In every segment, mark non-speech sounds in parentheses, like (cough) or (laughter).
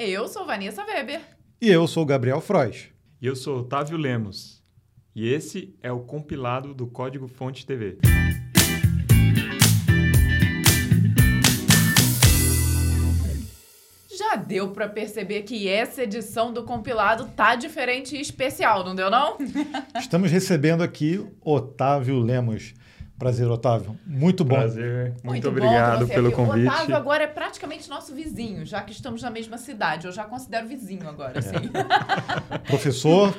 Eu sou Vanessa Weber. E eu sou Gabriel Frois. E eu sou Otávio Lemos. E esse é o compilado do Código Fonte TV. Já deu para perceber que essa edição do compilado tá diferente e especial, não deu não? (laughs) Estamos recebendo aqui Otávio Lemos. Prazer, Otávio. Muito bom. Prazer. Muito, Muito obrigado pelo convite. O Otávio agora é praticamente nosso vizinho, já que estamos na mesma cidade. Eu já considero vizinho agora, sim. É. (laughs) Professor,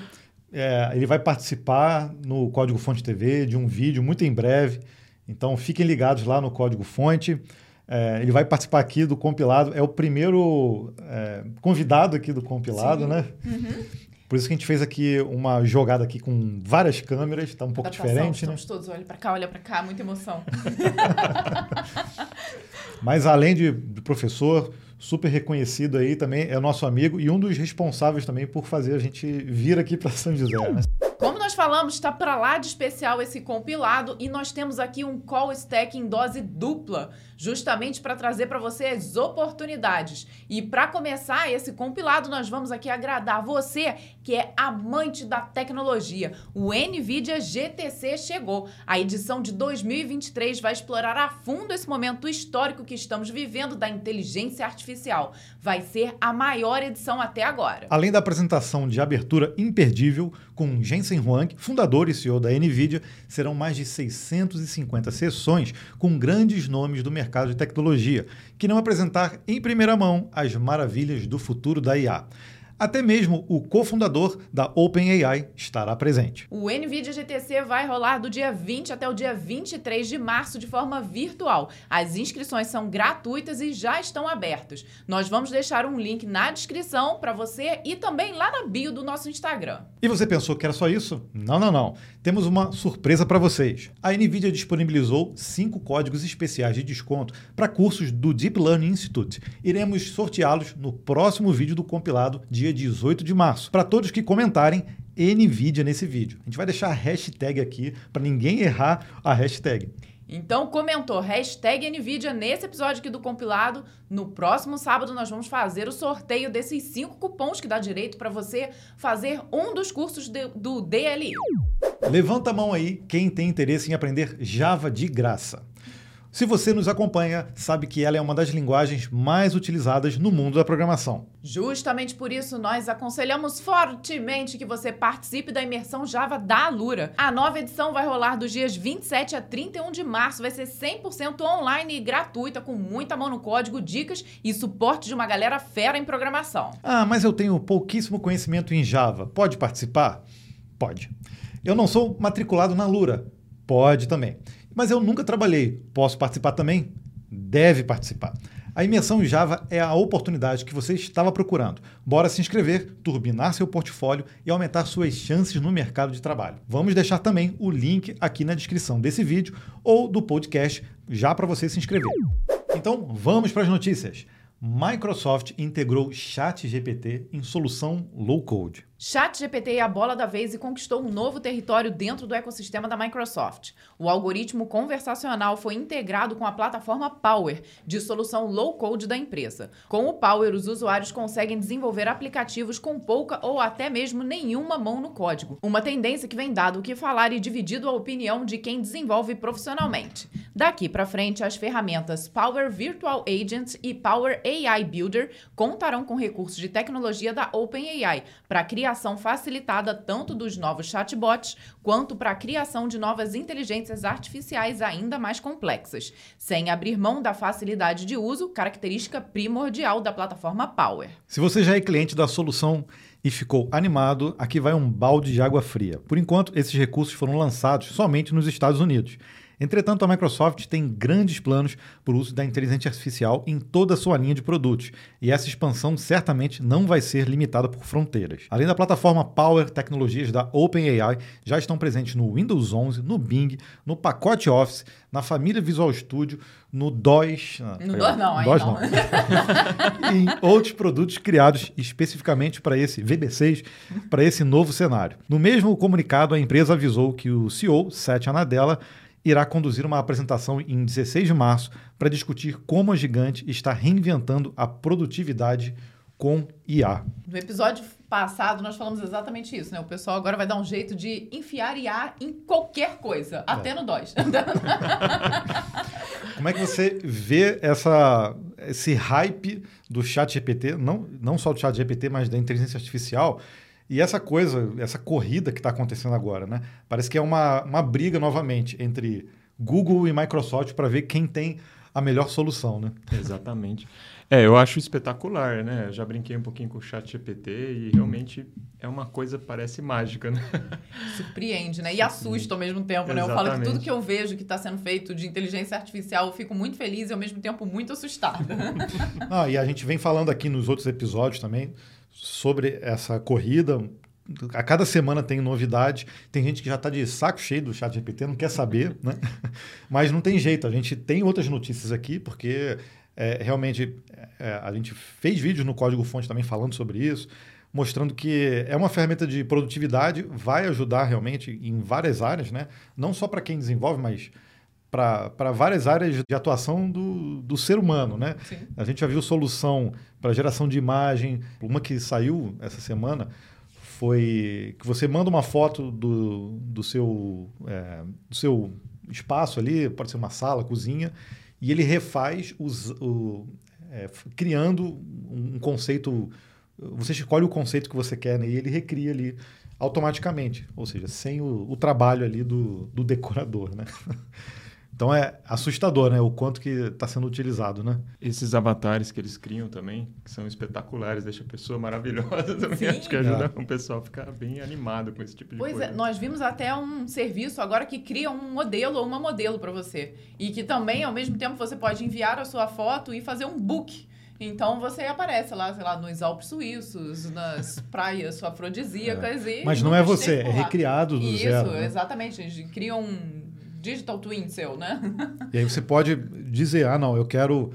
é, ele vai participar no Código Fonte TV de um vídeo muito em breve. Então fiquem ligados lá no Código Fonte. É, ele vai participar aqui do compilado. É o primeiro é, convidado aqui do compilado, Sim. né? Uhum. Por isso que a gente fez aqui uma jogada aqui com várias câmeras, está um pouco Adaptação, diferente, né? Estamos todos, olha para cá, olha para cá, muita emoção. (laughs) Mas além de, de professor, super reconhecido aí também, é nosso amigo e um dos responsáveis também por fazer a gente vir aqui para São José. Né? Nós falamos, está para lá de especial esse compilado e nós temos aqui um call stack em dose dupla, justamente para trazer para você as oportunidades. E para começar esse compilado, nós vamos aqui agradar você que é amante da tecnologia. O Nvidia GTC chegou. A edição de 2023 vai explorar a fundo esse momento histórico que estamos vivendo da inteligência artificial. Vai ser a maior edição até agora. Além da apresentação de abertura imperdível com Jensen Huang Huang, fundador e CEO da NVIDIA, serão mais de 650 sessões com grandes nomes do mercado de tecnologia, que irão apresentar em primeira mão as maravilhas do futuro da IA. Até mesmo o cofundador da OpenAI estará presente. O NVIDIA GTC vai rolar do dia 20 até o dia 23 de março de forma virtual. As inscrições são gratuitas e já estão abertas. Nós vamos deixar um link na descrição para você e também lá na bio do nosso Instagram. E você pensou que era só isso? Não, não, não. Temos uma surpresa para vocês. A NVIDIA disponibilizou cinco códigos especiais de desconto para cursos do Deep Learning Institute. Iremos sorteá-los no próximo vídeo do compilado dia dia 18 de março, para todos que comentarem NVIDIA nesse vídeo. A gente vai deixar a hashtag aqui para ninguém errar a hashtag. Então comentou hashtag NVIDIA nesse episódio aqui do compilado. No próximo sábado nós vamos fazer o sorteio desses cinco cupons que dá direito para você fazer um dos cursos de, do DLI. Levanta a mão aí quem tem interesse em aprender Java de graça. Se você nos acompanha, sabe que ela é uma das linguagens mais utilizadas no mundo da programação. Justamente por isso, nós aconselhamos fortemente que você participe da imersão Java da Alura. A nova edição vai rolar dos dias 27 a 31 de março, vai ser 100% online e gratuita, com muita mão no código, dicas e suporte de uma galera fera em programação. Ah, mas eu tenho pouquíssimo conhecimento em Java. Pode participar? Pode. Eu não sou matriculado na Alura. Pode também. Mas eu nunca trabalhei. Posso participar também? Deve participar. A imersão em Java é a oportunidade que você estava procurando. Bora se inscrever, turbinar seu portfólio e aumentar suas chances no mercado de trabalho. Vamos deixar também o link aqui na descrição desse vídeo ou do podcast já para você se inscrever. Então, vamos para as notícias. Microsoft integrou ChatGPT em solução low-code. ChatGPT é a bola da vez e conquistou um novo território dentro do ecossistema da Microsoft. O algoritmo conversacional foi integrado com a plataforma Power, de solução low-code da empresa. Com o Power, os usuários conseguem desenvolver aplicativos com pouca ou até mesmo nenhuma mão no código. Uma tendência que vem dado o que falar e dividido a opinião de quem desenvolve profissionalmente. Daqui para frente, as ferramentas Power Virtual Agent e Power AI Builder contarão com recursos de tecnologia da OpenAI para criar criação facilitada tanto dos novos chatbots quanto para a criação de novas inteligências artificiais ainda mais complexas, sem abrir mão da facilidade de uso, característica primordial da plataforma Power. Se você já é cliente da solução e ficou animado, aqui vai um balde de água fria. Por enquanto, esses recursos foram lançados somente nos Estados Unidos. Entretanto, a Microsoft tem grandes planos para o uso da inteligência artificial em toda a sua linha de produtos, e essa expansão certamente não vai ser limitada por fronteiras. Além da plataforma Power, tecnologias da OpenAI já estão presentes no Windows 11, no Bing, no pacote Office, na família Visual Studio, no DOS. Ah, no DOS não, DOS não. não. (laughs) e em outros produtos criados especificamente para esse VB6, para esse novo cenário. No mesmo comunicado, a empresa avisou que o CEO, Satya Nadella, irá conduzir uma apresentação em 16 de março para discutir como a gigante está reinventando a produtividade com IA. No episódio passado, nós falamos exatamente isso, né? O pessoal agora vai dar um jeito de enfiar IA em qualquer coisa, até no DOS. (laughs) Como é que você vê essa, esse hype do chat GPT, não, não só do chat GPT, mas da inteligência artificial, e essa coisa, essa corrida que está acontecendo agora, né? Parece que é uma, uma briga novamente entre Google e Microsoft para ver quem tem a melhor solução, né? Exatamente. É, eu acho espetacular, né? Eu já brinquei um pouquinho com o chat GPT e realmente é uma coisa, parece mágica, né? (laughs) Surpreende, né? E assusta ao mesmo tempo, né? Eu falo que tudo que eu vejo que está sendo feito de inteligência artificial, eu fico muito feliz e ao mesmo tempo muito assustada. (laughs) ah, e a gente vem falando aqui nos outros episódios também sobre essa corrida. A cada semana tem novidade. Tem gente que já está de saco cheio do chat GPT, não quer saber, né? (laughs) Mas não tem jeito. A gente tem outras notícias aqui, porque é, realmente, é, a gente fez vídeos no Código Fonte também falando sobre isso, mostrando que é uma ferramenta de produtividade, vai ajudar realmente em várias áreas, né? não só para quem desenvolve, mas para várias áreas de atuação do, do ser humano. Né? A gente já viu solução para geração de imagem, uma que saiu essa semana foi que você manda uma foto do, do, seu, é, do seu espaço ali, pode ser uma sala, cozinha, e ele refaz os, o, é, criando um conceito. Você escolhe o conceito que você quer né, e ele recria ali automaticamente, ou seja, sem o, o trabalho ali do, do decorador, né? (laughs) Então é assustador, né? O quanto que está sendo utilizado, né? Esses avatares que eles criam também, que são espetaculares, deixa a pessoa maravilhosa (laughs) também. Sim. Acho que ajuda é. o pessoal a ficar bem animado com esse tipo de pois coisa. Pois é, nós vimos até um serviço agora que cria um modelo ou uma modelo para você. E que também, ao mesmo tempo, você pode enviar a sua foto e fazer um book. Então você aparece lá, sei lá, nos Alpes Suíços, nas (laughs) praias afrodisíacas é. e. Mas não é você, é recriado do Isso, zero. Isso, né? exatamente. Eles criam um digital twin seu, né? E aí você pode dizer, ah, não, eu quero,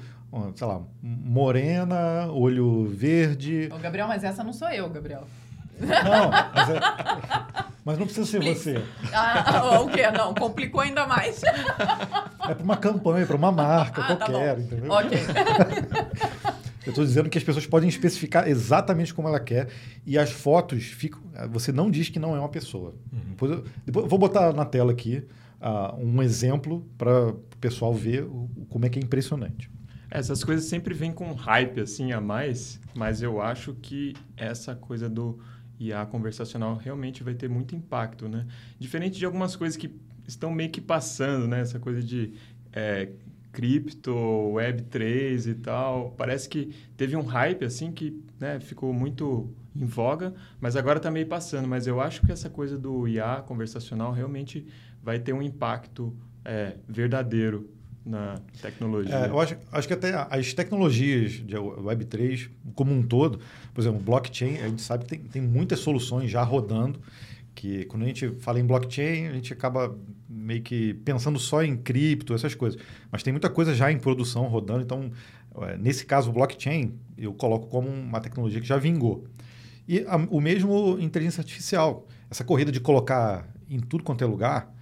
sei lá, morena, olho verde. Ô, Gabriel, mas essa não sou eu, Gabriel. Não, mas, é, mas não precisa ser Please. você. Ah, o quê? Não, complicou ainda mais. É para uma campanha, para uma marca ah, tá qualquer, tá entendeu? Ok. Eu estou dizendo que as pessoas podem especificar exatamente como ela quer e as fotos ficam. Você não diz que não é uma pessoa. Uhum. Depois, eu, depois eu vou botar na tela aqui uh, um exemplo para o pessoal ver o, como é que é impressionante. Essas coisas sempre vêm com hype assim a mais, mas eu acho que essa coisa do IA conversacional realmente vai ter muito impacto, né? Diferente de algumas coisas que estão meio que passando, né? Essa coisa de é, cripto, Web3 e tal. Parece que teve um hype assim que né, ficou muito em voga, mas agora está meio passando. Mas eu acho que essa coisa do IA conversacional realmente vai ter um impacto é, verdadeiro na tecnologia. É, eu acho, acho que até as tecnologias de Web3 como um todo, por exemplo, blockchain, a gente sabe que tem, tem muitas soluções já rodando, que quando a gente fala em blockchain, a gente acaba meio que pensando só em cripto, essas coisas. Mas tem muita coisa já em produção rodando, então, é, nesse caso, o blockchain, eu coloco como uma tecnologia que já vingou. E a, o mesmo inteligência artificial. Essa corrida de colocar em tudo quanto é lugar,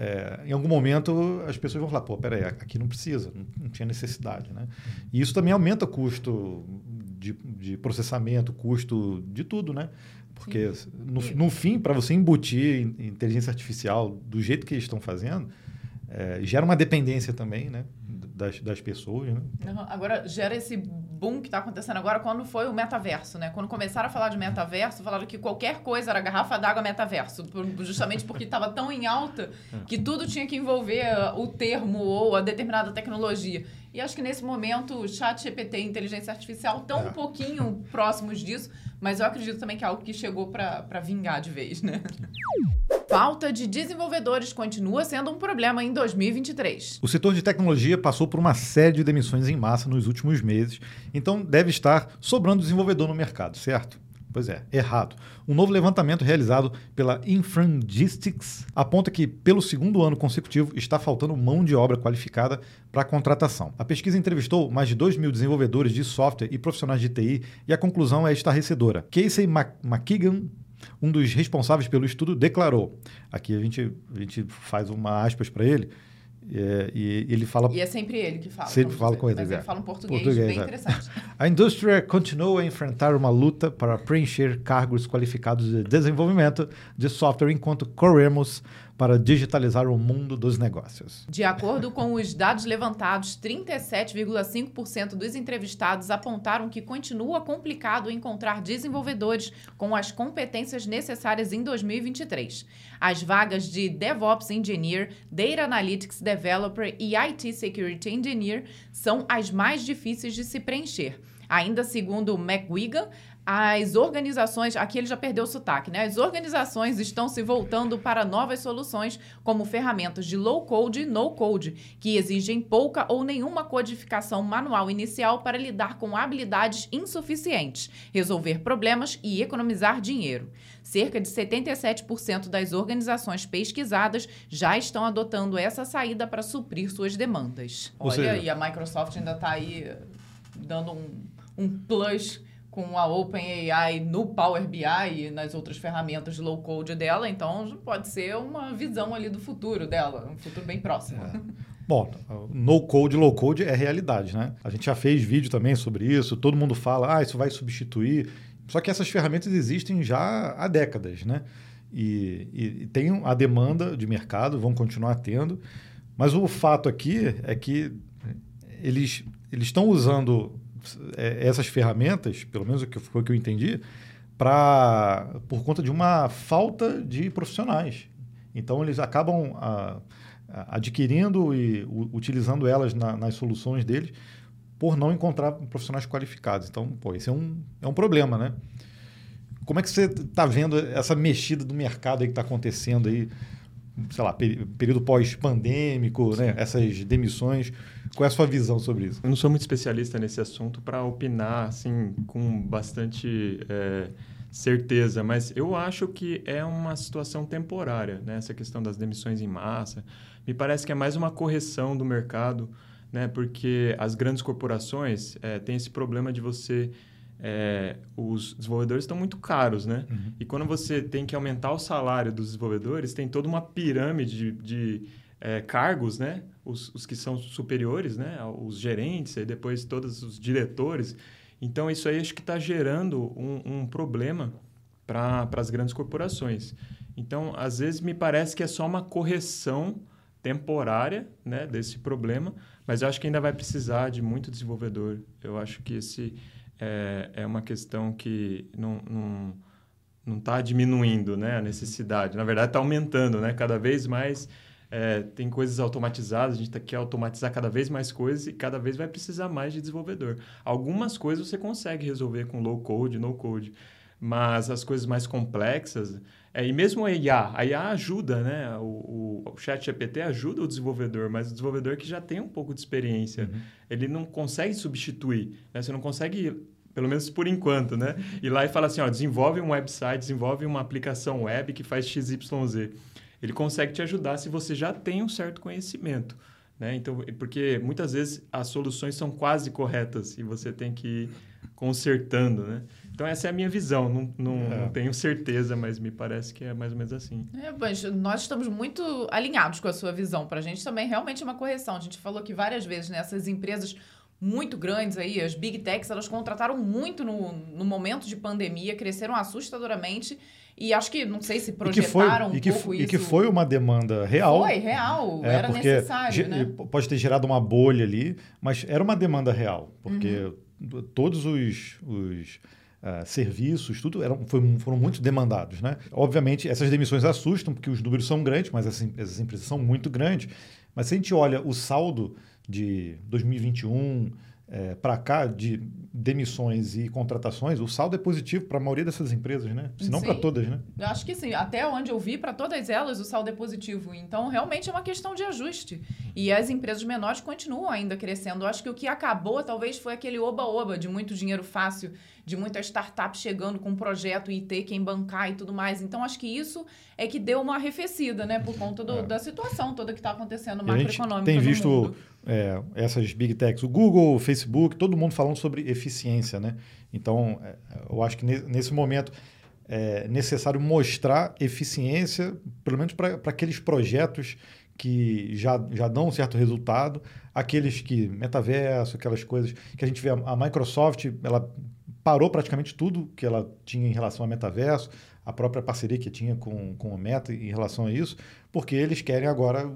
é, em algum momento as pessoas vão falar, pô, peraí, aqui não precisa, não, não tinha necessidade. Né? E isso também aumenta o custo de, de processamento, custo de tudo, né? Porque no, no fim, para você embutir inteligência artificial do jeito que eles estão fazendo, é, gera uma dependência também, né? Das, das pessoas, né? Agora, gera esse boom que está acontecendo agora quando foi o metaverso, né? Quando começaram a falar de metaverso, falaram que qualquer coisa era garrafa d'água metaverso, justamente porque estava tão em alta (laughs) que tudo tinha que envolver o termo ou a determinada tecnologia. E acho que nesse momento o chat GPT e inteligência artificial estão é. um pouquinho próximos disso, mas eu acredito também que é algo que chegou para vingar de vez, né? Falta de desenvolvedores continua sendo um problema em 2023. O setor de tecnologia passou por uma série de demissões em massa nos últimos meses, então deve estar sobrando desenvolvedor no mercado, certo? Pois é, errado. Um novo levantamento realizado pela Infrangistics aponta que, pelo segundo ano consecutivo, está faltando mão de obra qualificada para a contratação. A pesquisa entrevistou mais de 2 mil desenvolvedores de software e profissionais de TI e a conclusão é estarrecedora. Casey McKeegan, um dos responsáveis pelo estudo, declarou: aqui a gente, a gente faz uma aspas para ele É, e ele fala. E é sempre ele que fala. Sempre fala com ele. Mas é. ele fala um português, Português, bem é. interessante. A indústria continua a enfrentar uma luta para preencher cargos qualificados de desenvolvimento de software enquanto corremos para digitalizar o mundo dos negócios. De acordo com os dados levantados, 37,5% dos entrevistados apontaram que continua complicado encontrar desenvolvedores com as competências necessárias em 2023. As vagas de DevOps Engineer, Data Analytics Developer e IT Security Engineer são as mais difíceis de se preencher. Ainda segundo o McGuigan, as organizações, aqui ele já perdeu o sotaque, né? As organizações estão se voltando para novas soluções, como ferramentas de low code e no code, que exigem pouca ou nenhuma codificação manual inicial para lidar com habilidades insuficientes, resolver problemas e economizar dinheiro. Cerca de 77% das organizações pesquisadas já estão adotando essa saída para suprir suas demandas. Ou Olha, seja- e a Microsoft ainda está aí dando um, um plus com a OpenAI no Power BI e nas outras ferramentas de low code dela, então pode ser uma visão ali do futuro dela, um futuro bem próximo. Bom, no code, low code é realidade, né? A gente já fez vídeo também sobre isso, todo mundo fala, ah, isso vai substituir. Só que essas ferramentas existem já há décadas, né? E, e, e tem a demanda de mercado, vão continuar tendo. Mas o fato aqui é que eles eles estão usando é, essas ferramentas, pelo menos o que foi o que eu entendi, para por conta de uma falta de profissionais. Então eles acabam ah, ah, adquirindo e u- utilizando elas na- nas soluções deles por não encontrar profissionais qualificados. Então, pô, esse é um, é um problema, né? Como é que você está vendo essa mexida do mercado aí que está acontecendo aí, sei lá, período pós-pandêmico, né? essas demissões? Qual é a sua visão sobre isso? Eu não sou muito especialista nesse assunto para opinar assim com bastante é, certeza, mas eu acho que é uma situação temporária, né? Essa questão das demissões em massa. Me parece que é mais uma correção do mercado, né? Porque as grandes corporações é, têm esse problema de você é, os desenvolvedores estão muito caros, né? E quando você tem que aumentar o salário dos desenvolvedores, tem toda uma pirâmide de, de, é, cargos, né? Os, os que são superiores, né? Os gerentes, e depois todos os diretores. Então, isso aí acho que está gerando um, um problema para as grandes corporações. Então, às vezes, me parece que é só uma correção temporária né, desse problema, mas eu acho que ainda vai precisar de muito desenvolvedor. Eu acho que esse é, é uma questão que não não não está diminuindo né, a necessidade. Na verdade, está aumentando, né? Cada vez mais é, tem coisas automatizadas, a gente tá- quer automatizar cada vez mais coisas e cada vez vai precisar mais de desenvolvedor. Algumas coisas você consegue resolver com low code, no code, mas as coisas mais complexas, é, e mesmo a IA, a IA ajuda, né? O, o, o chat GPT ajuda o desenvolvedor, mas o desenvolvedor que já tem um pouco de experiência, ele não consegue substituir, né? Você não consegue, pelo menos por enquanto, né? Ir lá e falar assim, ó, desenvolve um website, desenvolve uma aplicação web que faz XYZ. Ele consegue te ajudar se você já tem um certo conhecimento. Né? Então, porque muitas vezes as soluções são quase corretas e você tem que ir consertando, né? Então, essa é a minha visão. Não, não, É. não tenho certeza, mas me parece que é mais ou menos assim. É, mas nós estamos muito alinhados com a sua visão. Para a gente também realmente é uma correção. A gente falou aqui várias vezes, né? Essas empresas muito grandes aí, as big techs, elas contrataram muito no, no momento de pandemia, cresceram assustadoramente e acho que, não sei se E que foi, projetaram um e que, pouco isso. e que foi uma demanda real. Foi, real. É, era necessário, né? pode ter gerado uma bolha ali, mas era uma demanda real, porque Uhum. todos os, os, ah, serviços, tudo eram, foi- foram muito demandados. Né? Obviamente, essas demissões assustam, porque os números são grandes, mas essas, essas empresas são muito grandes. Mas se a gente olha o saldo de 2021 para cá, de demissões e contratações, o saldo é positivo para a maioria dessas empresas, né? Se não para todas, né? Eu acho que sim. Até onde eu vi, para todas elas, o saldo é positivo. Então, realmente é uma questão de ajuste. E as empresas menores continuam ainda crescendo. Eu acho que o que acabou, talvez, foi aquele oba-oba de muito dinheiro fácil, de muita startup chegando com um projeto e ter quem bancar e tudo mais. Então, acho que isso é que deu uma arrefecida, né? Por conta do- É. da situação toda que está acontecendo a macroeconômica tem visto é, essas big techs, o Google, o Facebook, todo mundo falando sobre eficiência, né? Então, é, eu acho que ne- nesse momento é necessário mostrar eficiência, pelo menos para aqueles projetos que já, já dão um certo resultado, aqueles que metaverso, aquelas coisas que a gente vê a Microsoft, ela parou praticamente tudo que ela tinha em relação a metaverso, a própria parceria que tinha com, com o Meta em relação a isso, porque eles querem agora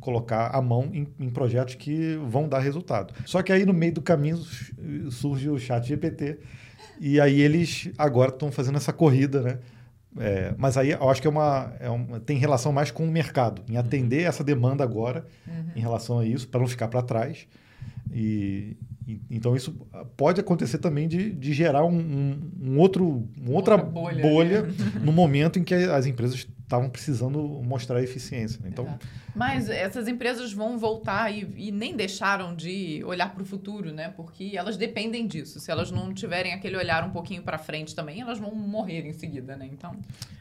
colocar a mão em, em projetos que vão dar resultado. Só que aí no meio do caminho surge o chat GPT e aí eles agora estão fazendo essa corrida, né? É, mas aí eu acho que é uma, é uma, tem relação mais com o mercado, em atender essa demanda agora uhum. em relação a isso, para não ficar para trás. E, então isso pode acontecer também de, de gerar um, um, um outro, uma outra, outra bolha, bolha né? no momento em que as empresas estavam precisando mostrar eficiência. Né? Então, Mas essas empresas vão voltar e, e nem deixaram de olhar para o futuro, né? Porque elas dependem disso. Se elas não tiverem aquele olhar um pouquinho para frente também, elas vão morrer em seguida, né? Então.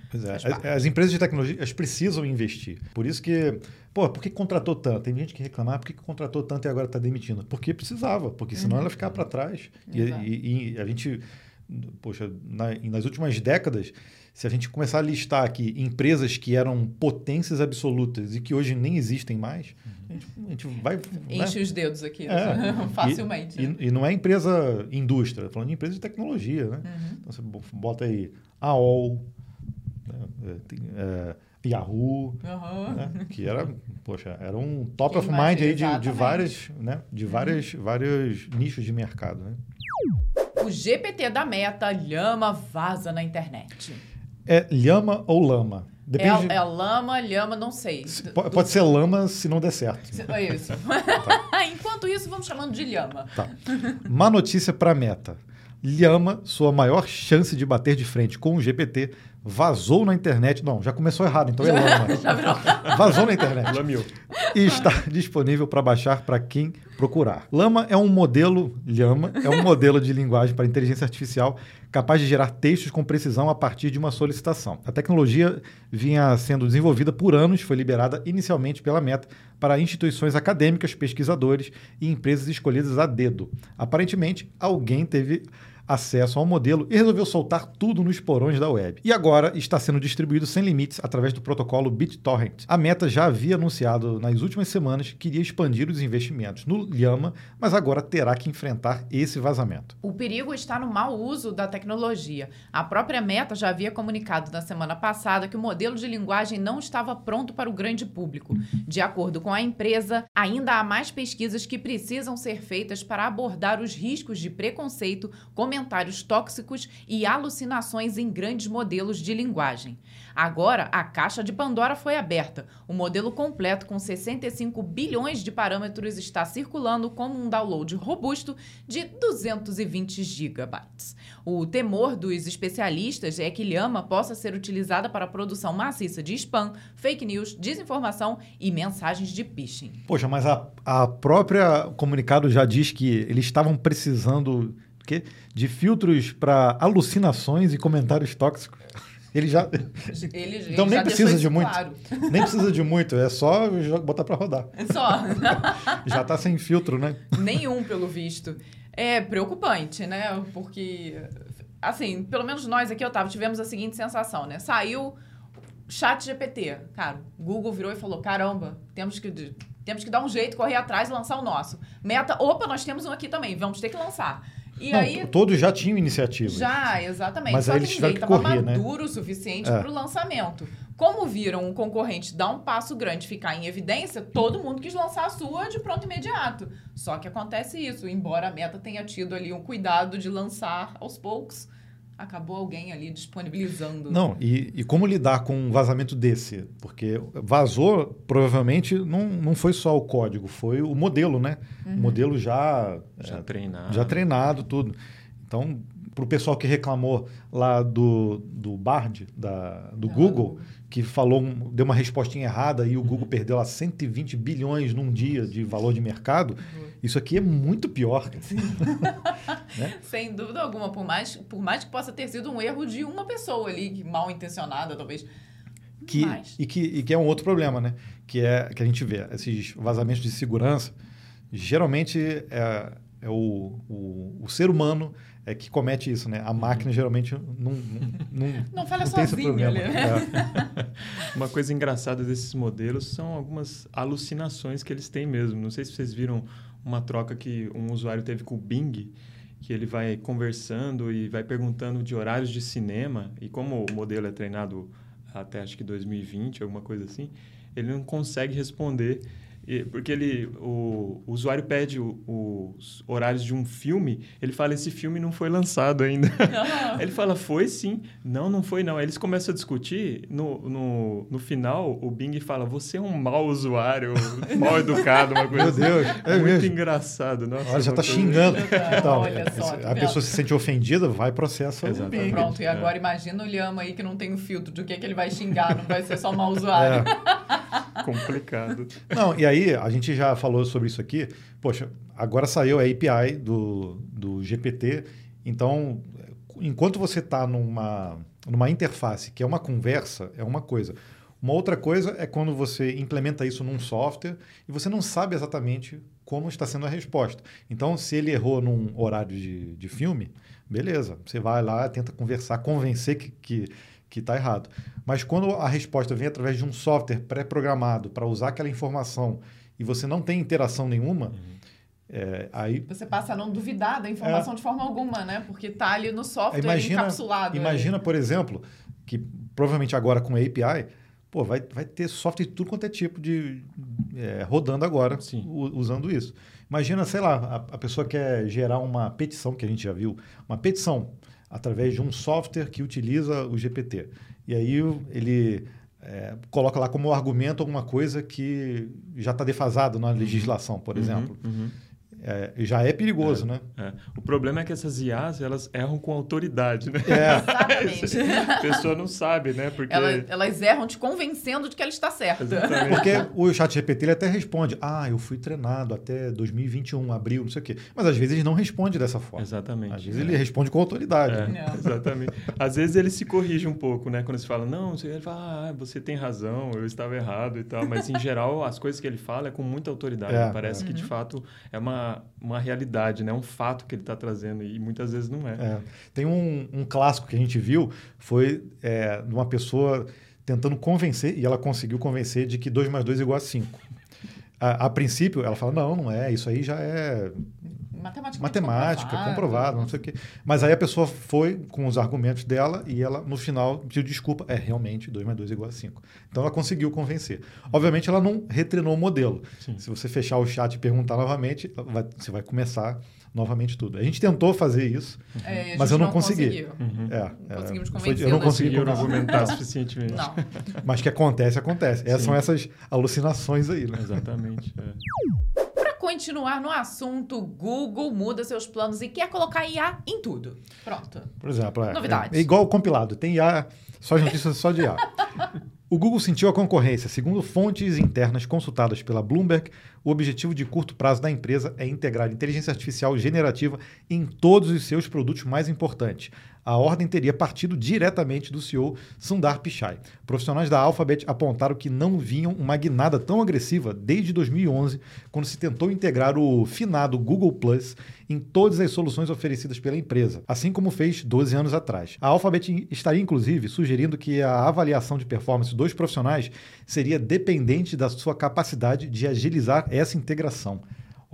Pois é. As, as, empresas de tecnologia elas precisam investir. Por isso que, pô, por que contratou tanto? Tem gente que reclamar, por que contratou tanto e agora está demitindo? Porque precisava, porque senão uhum. ela ficar para trás. E, e, e, a gente, poxa, na, nas últimas décadas, se a gente começar a listar aqui empresas que eram potências absolutas e que hoje nem existem mais, a, gente, a gente vai. Enche né? os dedos aqui, é. (laughs) facilmente. E, né? e, e, não é empresa indústria, falando de empresa de tecnologia, né? Uhum. Então você bota aí AOL, né? é, Yahoo, uhum. né? que era, poxa, era um (laughs) top Quem of mind aí de, de várias, né? De várias, uhum. vários nichos de mercado, né? O GPT da Meta lhama vaza na internet. É lhama ou lama? Depende é, é lama, lhama, não sei. pode, pode ser lama se não der certo. É isso. (laughs) tá. (laughs) Enquanto isso, vamos chamando de lhama. Tá. Má notícia para a meta. Lhama, sua maior chance de bater de frente com o GPT, vazou na internet. Não, já começou errado, então é Lama. (laughs) vazou na internet. Lamiu. E está disponível para baixar para quem procurar. Lama é um modelo, Lhama é um modelo de linguagem para inteligência artificial capaz de gerar textos com precisão a partir de uma solicitação. A tecnologia vinha sendo desenvolvida por anos, foi liberada inicialmente pela Meta para instituições acadêmicas, pesquisadores e empresas escolhidas a dedo. Aparentemente, alguém teve acesso ao modelo e resolveu soltar tudo nos porões da web. E agora está sendo distribuído sem limites através do protocolo BitTorrent. A Meta já havia anunciado nas últimas semanas que iria expandir os investimentos no Llama, mas agora terá que enfrentar esse vazamento. O perigo está no mau uso da tecnologia. A própria Meta já havia comunicado na semana passada que o modelo de linguagem não estava pronto para o grande público. De acordo com a empresa, ainda há mais pesquisas que precisam ser feitas para abordar os riscos de preconceito, comentários tóxicos e alucinações em grandes modelos de linguagem. Agora, a caixa de Pandora foi aberta. O modelo completo, com 65 bilhões de parâmetros, está circulando como um download robusto de 220 gigabytes. O temor dos especialistas é que Lhama possa ser utilizada para a produção maciça de spam, fake news, desinformação e mensagens de phishing. Poxa, mas a, a própria comunicado já diz que eles estavam precisando quê? de filtros para alucinações e comentários tóxicos. Ele já. Ele, então nem precisa de muito. Claro. Nem precisa de muito, é só botar para rodar. É só. (laughs) já está sem filtro, né? Nenhum, pelo visto. É preocupante, né? Porque, assim, pelo menos nós aqui, Otávio, tivemos a seguinte sensação, né? Saiu chat GPT. Cara, Google virou e falou: caramba, temos que, temos que dar um jeito, correr atrás e lançar o nosso. Meta, opa, nós temos um aqui também, vamos ter que lançar. E não, aí, todos já tinham iniciativa. Já, exatamente. Mas Só aí eles tiveram que correr, né? maduro o suficiente é. para o lançamento. Como viram um concorrente dar um passo grande, ficar em evidência, todo mundo quis lançar a sua de pronto imediato. Só que acontece isso, embora a Meta tenha tido ali um cuidado de lançar aos poucos, acabou alguém ali disponibilizando. Não, e, e como lidar com um vazamento desse? Porque vazou, provavelmente, não, não foi só o código, foi o modelo, né? Uhum. O modelo já... Já é, treinado. Já treinado, tudo. Então, para o pessoal que reclamou lá do, do Bard, da, do Google, que falou, deu uma respostinha errada e o Google perdeu lá 120 bilhões num dia de valor de mercado, uhum. isso aqui é muito pior. (laughs) né? (laughs) Sem dúvida alguma, por mais, por mais que possa ter sido um erro de uma pessoa ali, mal intencionada, talvez. Que, e, que, e que é um outro problema, né? Que é que a gente vê, esses vazamentos de segurança, geralmente é, é o, o, o ser humano é que comete isso, né? A máquina geralmente não não, não, (laughs) não falha sozinha ali, né? É. (laughs) Uma coisa engraçada desses modelos são algumas alucinações que eles têm mesmo. Não sei se vocês viram uma troca que um usuário teve com o Bing, que ele vai conversando e vai perguntando de horários de cinema e como o modelo é treinado até acho que 2020, alguma coisa assim, ele não consegue responder porque ele, o, o usuário pede o, os horários de um filme, ele fala, esse filme não foi lançado ainda. (laughs) ele fala, foi sim. Não, não foi não. Aí eles começam a discutir, no, no, no final, o Bing fala, você é um mau usuário, mal educado, uma coisa Meu assim. Deus, é, é muito mesmo. engraçado. Nossa, Olha, já está xingando. Então, Olha só, a pessoa se sente ofendida, vai processo o Bing. Pronto, e agora é. imagina o Liama aí que não tem o um filtro de o que, que ele vai xingar, não vai ser só mau usuário. É. Complicado. Não, e aí aí, a gente já falou sobre isso aqui. Poxa, agora saiu a API do, do GPT. Então, enquanto você está numa, numa interface, que é uma conversa, é uma coisa. Uma outra coisa é quando você implementa isso num software e você não sabe exatamente como está sendo a resposta. Então, se ele errou num horário de, de filme, beleza. Você vai lá, tenta conversar, convencer que, que que está errado. Mas quando a resposta vem através de um software pré-programado para usar aquela informação e você não tem interação nenhuma, uhum. É, aí, você passa a não duvidar da informação é, de forma alguma, né? Porque está ali no software imagina, encapsulado. Imagina, por exemplo, que provavelmente agora com a API, pô, vai, vai ter software de tudo quanto é tipo de é, rodando agora u, usando isso. Imagina, sei lá, a, a, pessoa quer gerar uma petição, que a gente já viu, uma petição através de um software que utiliza o GPT. E aí ele é, coloca lá como argumento alguma coisa que já está defasado na legislação, por uhum, exemplo. Uhum é, já é perigoso, é, né? É. O problema é que essas IAs, elas erram com autoridade, né? É. Exatamente. (laughs) a pessoa não sabe, né? Porque... Elas, elas erram te convencendo de que ela está certa. Exatamente. Porque o chat GPT ele até responde, ah, eu fui treinado até 2021, abril, não sei o quê. Mas às vezes ele não responde dessa forma. Exatamente. Às vezes ele responde com autoridade. É, exatamente. Às vezes ele se corrige um pouco, né? Quando você fala, não, ele fala, ah, você tem razão, eu estava errado e tal. Mas, em geral, as coisas que ele fala é com muita autoridade. É, Parece que, de uhum. fato, é uma uma, realidade, né? um fato que ele está trazendo e muitas vezes não é. é. Tem um, um, clássico que a gente viu, foi é, de uma pessoa tentando convencer, e ela conseguiu convencer de que 2 mais 2 é igual a 5. A, a, princípio, ela fala, não, não é, isso aí já é matemática, matemática comprovado, comprovado, não sei o quê. Mas aí a pessoa foi com os argumentos dela e ela, no final, pediu desculpa. É, realmente, 2 mais 2 é igual a 5. Então ela conseguiu convencer. Obviamente, ela não retreinou o modelo. Sim. Se você fechar o chat e perguntar novamente, vai, você vai começar novamente tudo. A gente tentou fazer isso, é, mas eu não, não consegui. Uhum. É, não conseguimos convencer. Eu não consegui não argumentar suficientemente. Não. (laughs) Mas que acontece, acontece. Essas são essas alucinações aí, né? Exatamente. É continuar no assunto, Google muda seus planos e quer colocar IA em tudo. Pronto. Por exemplo, é, Novidades. É, é igual o compilado, tem IA, só notícias só de IA. (laughs) O Google sentiu a concorrência. Segundo fontes internas consultadas pela Bloomberg, o objetivo de curto prazo da empresa é integrar inteligência artificial generativa em todos os seus produtos mais importantes, a ordem teria partido diretamente do CEO Sundar Pichai. Profissionais da Alphabet apontaram que não viam uma guinada tão agressiva desde 2011, quando se tentou integrar o finado Google Plus em todas as soluções oferecidas pela empresa, assim como fez 12 anos atrás. A Alphabet estaria, inclusive, sugerindo que a avaliação de performance dos profissionais seria dependente da sua capacidade de agilizar essa integração.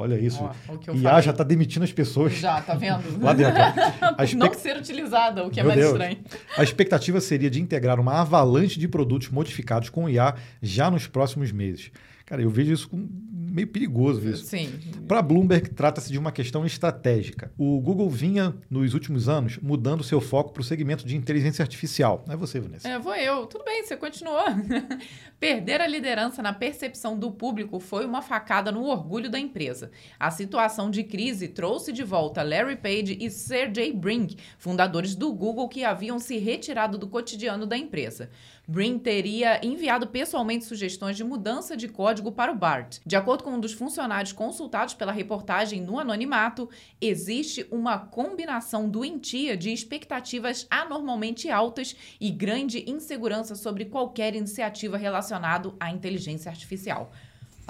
Olha isso. Ó, IA falei. já está demitindo as pessoas. Já, tá vendo? (laughs) Lá dentro. (laughs) expect... Não ser utilizada, o que é Meu mais Deus. estranho. A expectativa seria de integrar uma avalanche de produtos modificados com IA já nos próximos meses. Cara, eu vejo isso com meio perigoso isso. Sim. Para Bloomberg, trata-se de uma questão estratégica. O Google vinha, nos últimos anos, mudando seu foco para o segmento de inteligência artificial. Não é você, Vanessa? É, vou eu. Tudo bem, você continuou. (laughs) Perder a liderança na percepção do público foi uma facada no orgulho da empresa. A situação de crise trouxe de volta Larry Page e Sergey Brin, fundadores do Google que haviam se retirado do cotidiano da empresa. Brin teria enviado pessoalmente sugestões de mudança de código para o BART. De acordo com um dos funcionários consultados pela reportagem no anonimato, existe uma combinação doentia de expectativas anormalmente altas e grande insegurança sobre qualquer iniciativa relacionada à inteligência artificial.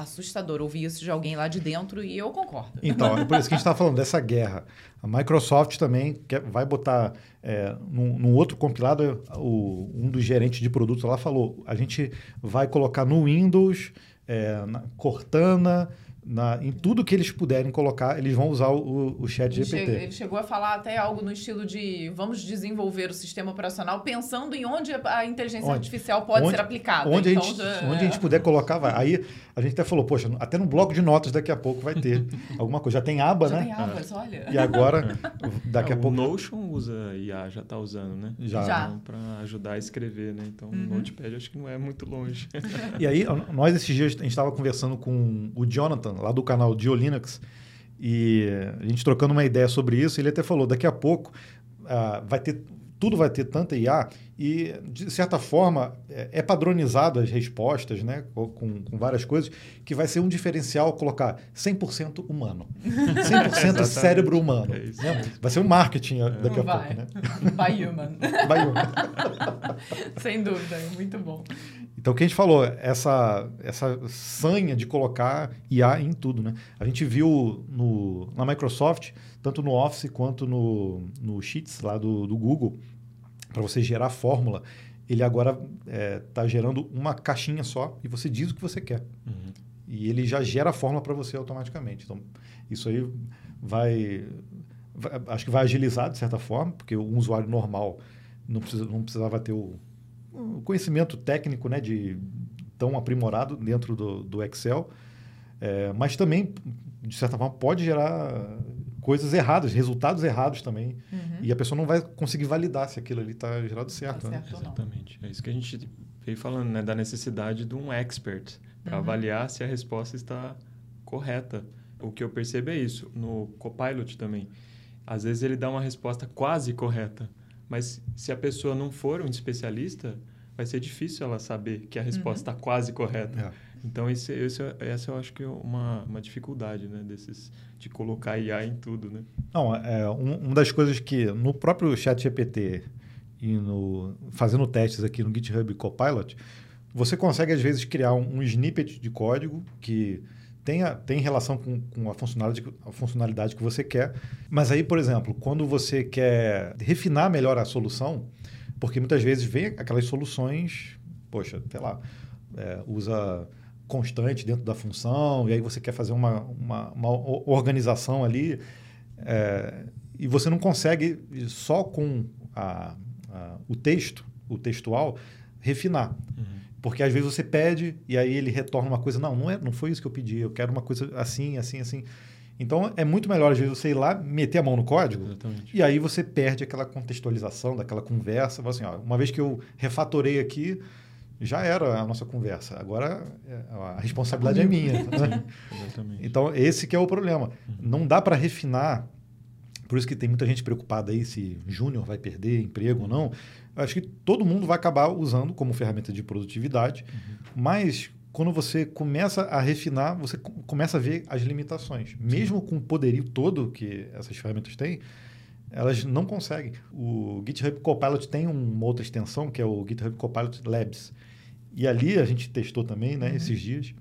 Assustador ouvir isso de alguém lá de dentro e eu concordo. Então, é por isso que a gente está falando dessa guerra. A Microsoft também quer, vai botar é, num, num, outro compilado, o, um dos gerentes de produtos lá falou: a gente vai colocar no Windows, é, na Cortana, na, em tudo que eles puderem colocar, eles vão usar o, o chat GPT. Ele, ele chegou a falar até algo no estilo de vamos desenvolver o sistema operacional pensando em onde a inteligência onde? artificial pode onde, ser aplicada. Onde, então, a, gente, já, onde é. a gente puder colocar, vai. Aí a gente até falou, poxa, até no bloco de notas daqui a pouco vai ter (laughs) alguma coisa. Já tem aba, já né? tem abas, olha. E agora, (laughs) daqui é, a pouco... O Notion usa IA, já está usando, né? Já. já. Então, Para ajudar a escrever, né? Então, uhum. o Notepad acho que não é muito longe. e aí, nós esses dias, a gente estava conversando com o Jonathan, lá do canal de Linux, e a gente trocando uma ideia sobre isso, ele até falou, daqui a pouco uh, vai ter tudo vai ter tanta IA e, de certa forma, é, é padronizado as respostas, né, com, com, várias coisas, que vai ser um diferencial colocar 100% humano. (laughs) 100% cérebro humano. É né? Vai ser um marketing é. daqui a vai. pouco, né? (laughs) By human. By human. (laughs) Sem dúvida, é muito bom. Então, o que a gente falou, essa, essa sanha de colocar IA em tudo. Né? A gente viu no, na Microsoft, tanto no Office quanto no, no Sheets lá do, do Google, para você gerar fórmula, ele agora está é, tá gerando uma caixinha só e você diz o que você quer. Uhum. E ele já gera a fórmula para você automaticamente. Então, isso aí vai, vai, Acho que vai agilizar de certa forma, porque um usuário normal não, precisa, não precisava ter o um conhecimento técnico né, de tão aprimorado dentro do, do Excel, é, mas também, de certa forma, pode gerar coisas erradas, resultados errados também. Uhum. E a pessoa não vai conseguir validar se aquilo ali está gerado certo. Tá né? certo Exatamente. É isso que a gente veio falando, né, da necessidade de um expert para uhum. avaliar se a resposta está correta. O que eu percebo é isso. No Copilot também. Às vezes ele dá uma resposta quase correta mas se a pessoa não for um especialista, vai ser difícil ela saber que a resposta está uhum. quase correta. É. Então, esse, esse, essa eu acho que é uma, uma dificuldade, né? Desses, de colocar IA em tudo, né? Não, é, um, uma das coisas que no próprio chat GPT e no, fazendo testes aqui no GitHub Copilot, você consegue, às vezes, criar um, um snippet de código que tenha, tem relação com, com a, funcionalidade, a funcionalidade que você quer. Mas aí, por exemplo, quando você quer refinar melhor a solução, porque muitas vezes vem aquelas soluções, poxa, sei lá, é, usa constante dentro da função, e aí você quer fazer uma, uma, uma organização ali, é, e você não consegue, só com a, a, o texto, o textual, refinar. Uhum. Porque às vezes você pede e aí ele retorna uma coisa, não, não, é, não foi isso que eu pedi, eu quero uma coisa assim, assim, assim. Então é muito melhor às vezes você ir lá, meter a mão no código Exatamente. e aí você perde aquela contextualização daquela conversa. Assim, ó, uma vez que eu refatorei aqui, já era a nossa conversa. Agora é, a responsabilidade é minha. (laughs) Né? então esse que é o problema. Uhum. Não dá para refinar. Por isso que tem muita gente preocupada aí se júnior vai perder emprego ou não acho que todo mundo vai acabar usando como ferramenta de produtividade, uhum. mas quando você começa a refinar, você começa a ver as limitações. Sim. Mesmo com o poderio todo que essas ferramentas têm, elas não conseguem. O GitHub Copilot tem uma outra extensão, que é o GitHub Copilot Labs. E ali a gente testou também, né, uhum. esses dias.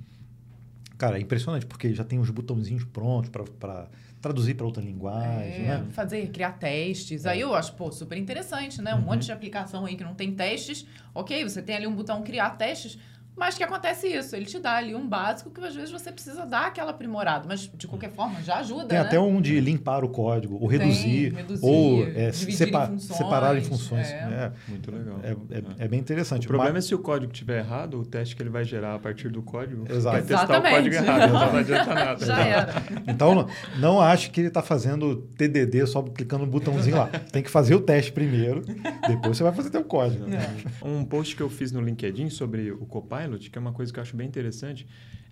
Cara, é impressionante, porque já tem os botãozinhos prontos para traduzir para outra linguagem, é, né? Fazer, criar testes. É. Aí eu acho, pô, super interessante, né? Um uhum. monte de aplicação aí que não tem testes. Ok, você tem ali um botão criar testes, mas que acontece isso, ele te dá ali um básico que às vezes você precisa dar aquela aprimorada, mas de qualquer forma já ajuda. Tem né? até um de limpar o código, ou reduzir, Tem, reduzir ou é, sepa em funções, separar em funções. É. É. Muito legal. É, é, é, bem interessante. O problema mas... é se o código estiver errado, o teste que ele vai gerar a partir do código Exato. vai testar o código errado, não (laughs) adianta nada. Já era. Então, não, não ache que ele está fazendo TDD só clicando no botãozinho lá. Tem que fazer o teste primeiro, depois você vai fazer teu código. Um post que eu fiz no LinkedIn sobre o Copilot, que é uma coisa que eu acho bem interessante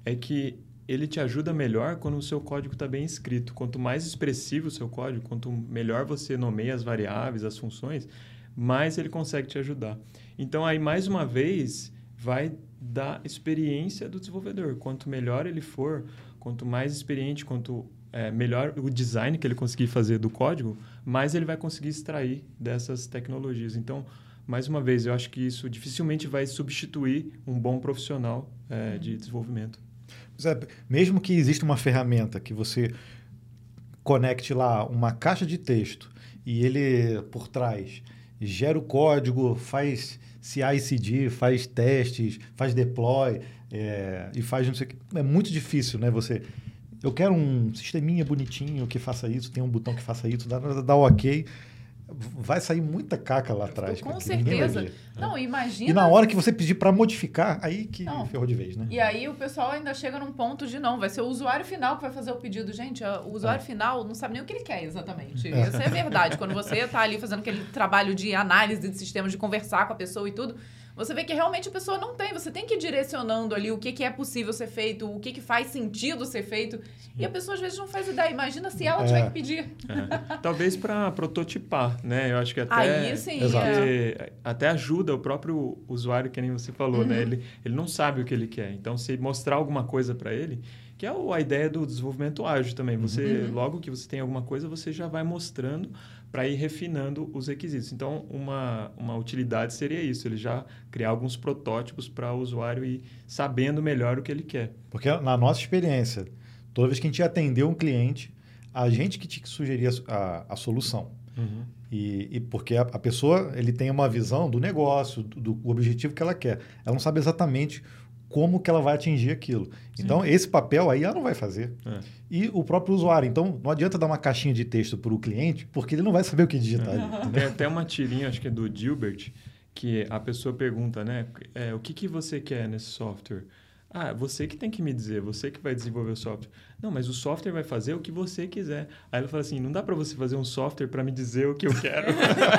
é que ele te ajuda melhor quando o seu código está bem escrito. Quanto mais expressivo o seu código, quanto melhor você nomeia as variáveis, as funções, mais ele consegue te ajudar. Então, aí, mais uma vez, vai da experiência do desenvolvedor. Quanto melhor ele for, quanto mais experiente, quanto é, melhor o design que ele conseguir fazer do código, mais ele vai conseguir extrair dessas tecnologias. Então, mais uma vez, eu acho que isso dificilmente vai substituir um bom profissional é, de desenvolvimento. Mesmo que exista uma ferramenta que você conecte lá uma caixa de texto e ele, por trás, gera o código, faz CI/CD, faz testes, faz deploy é, e faz não sei o que. É muito difícil, né? Você eu quero um sisteminha bonitinho que faça isso, tem um botão que faça isso, dá, dá ok vai sair muita caca lá atrás. Com certeza. Não, imagina. E na hora que você pedir para modificar, aí que não. ferrou de vez, né? E aí o pessoal ainda chega num ponto de não, vai ser o usuário final que vai fazer o pedido. Gente, o usuário é. final não sabe nem o que ele quer exatamente. É. Essa é verdade. Quando você está ali fazendo aquele trabalho de análise de sistemas, de conversar com a pessoa e tudo, você vê que realmente a pessoa não tem. Você tem que ir direcionando ali o que, que é possível ser feito, o que, que faz sentido ser feito. Sim. E a pessoa às vezes não faz ideia. Imagina se ela é. tiver que pedir. É. Talvez para prototipar, né? Eu acho que até, Aí, sim, é. até ajuda o próprio usuário, que nem você falou, né? uhum. né? Ele, ele não sabe o que ele quer. Então, se mostrar alguma coisa para ele, que é a ideia do desenvolvimento ágil também. Você, uhum. logo que você tem alguma coisa, você já vai mostrando para ir refinando os requisitos. Então, uma, uma utilidade seria isso, ele já criar alguns protótipos para o usuário ir sabendo melhor o que ele quer. Porque na nossa experiência, toda vez que a gente atendeu um cliente, a gente que tinha que sugerir a, a, a solução. Uhum. E, e, porque a, a, pessoa ele tem uma visão do negócio, do, do, objetivo que ela quer. Ela não sabe exatamente como que ela vai atingir aquilo. Sim. Então, esse papel aí ela não vai fazer. É. E o próprio usuário. Então, não adianta dar uma caixinha de texto para o cliente, porque ele não vai saber o que digitar. É. Tem até uma tirinha, acho que é do Gilbert, que a pessoa pergunta, né? É, o que, que você quer nesse software? Ah, você que tem que me dizer, você que vai desenvolver o software. Não, mas o software vai fazer o que você quiser. Aí ela fala assim: não dá para você fazer um software para me dizer o que eu quero.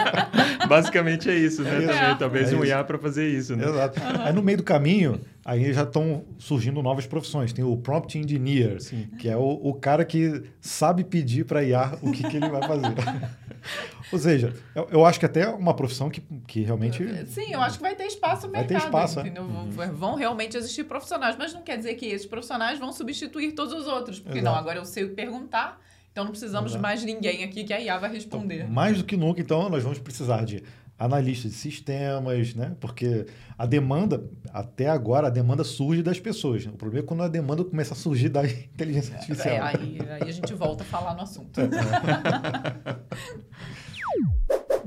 (laughs) Basicamente é isso, né? É Também, talvez é um IA para fazer isso. Né? Exato. Uhum. Aí no meio do caminho, aí já estão surgindo novas profissões. Tem o prompt engineer, Sim. que é o, o cara que sabe pedir para IA o que, que ele vai fazer. (laughs) Ou seja, eu, eu, acho que até uma profissão que, que realmente. Sim, eu acho que vai ter espaço no mercado. Vai ter espaço. É. Uhum. Vão realmente existir profissionais, mas não quer dizer que esses profissionais vão substituir todos os outros. Porque Exato. não, agora eu sei perguntar. Então não precisamos Exato. de mais ninguém aqui que a IA vai responder. Então, mais do que nunca, então, nós vamos precisar de analistas de sistemas, né? Porque a demanda, até agora, a demanda surge das pessoas. Né? O problema é quando a demanda começa a surgir da (laughs) inteligência artificial. É, aí, aí a gente volta a falar no assunto. É. (laughs)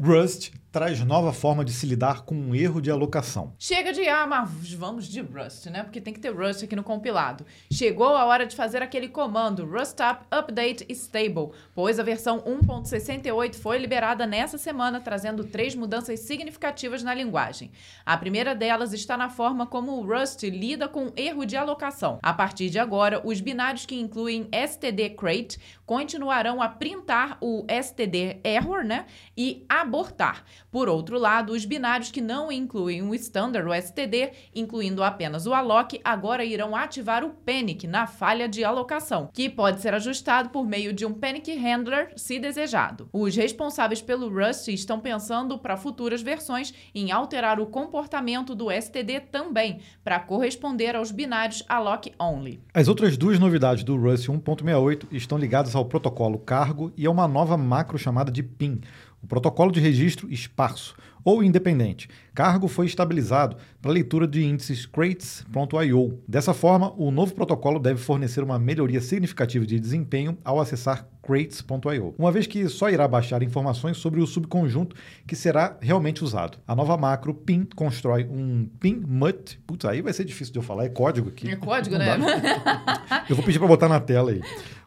Rust traz nova forma de se lidar com um erro de alocação. Chega de ah, mas vamos de Rust, né? Porque tem que ter Rust aqui no compilado. Chegou a hora de fazer aquele comando Rust Up Update Stable, pois a versão 1.68 foi liberada nessa semana, trazendo três mudanças significativas na linguagem. A primeira delas está na forma como o Rust lida com erro de alocação. A partir de agora, os binários que incluem std crate continuarão a printar o std error, né? E abortar. Por outro lado, os binários que não incluem o standard, o STD, incluindo apenas o alloc, agora irão ativar o panic na falha de alocação, que pode ser ajustado por meio de um panic handler, se desejado. Os responsáveis pelo Rust estão pensando para futuras versões em alterar o comportamento do STD também, para corresponder aos binários alloc only. As outras duas novidades do Rust 1.68 estão ligadas ao protocolo cargo e a uma nova macro chamada de PIN o protocolo de registro esparso ou independente. Cargo foi estabilizado para leitura de índices crates.io. Dessa forma, o novo protocolo deve fornecer uma melhoria significativa de desempenho ao acessar crates.io, uma vez que só irá baixar informações sobre o subconjunto que será realmente usado. A nova macro PIN constrói um PIN MUT. Putz, aí vai ser difícil de eu falar, é código aqui. É código, né? eu vou pedir para botar na tela aí.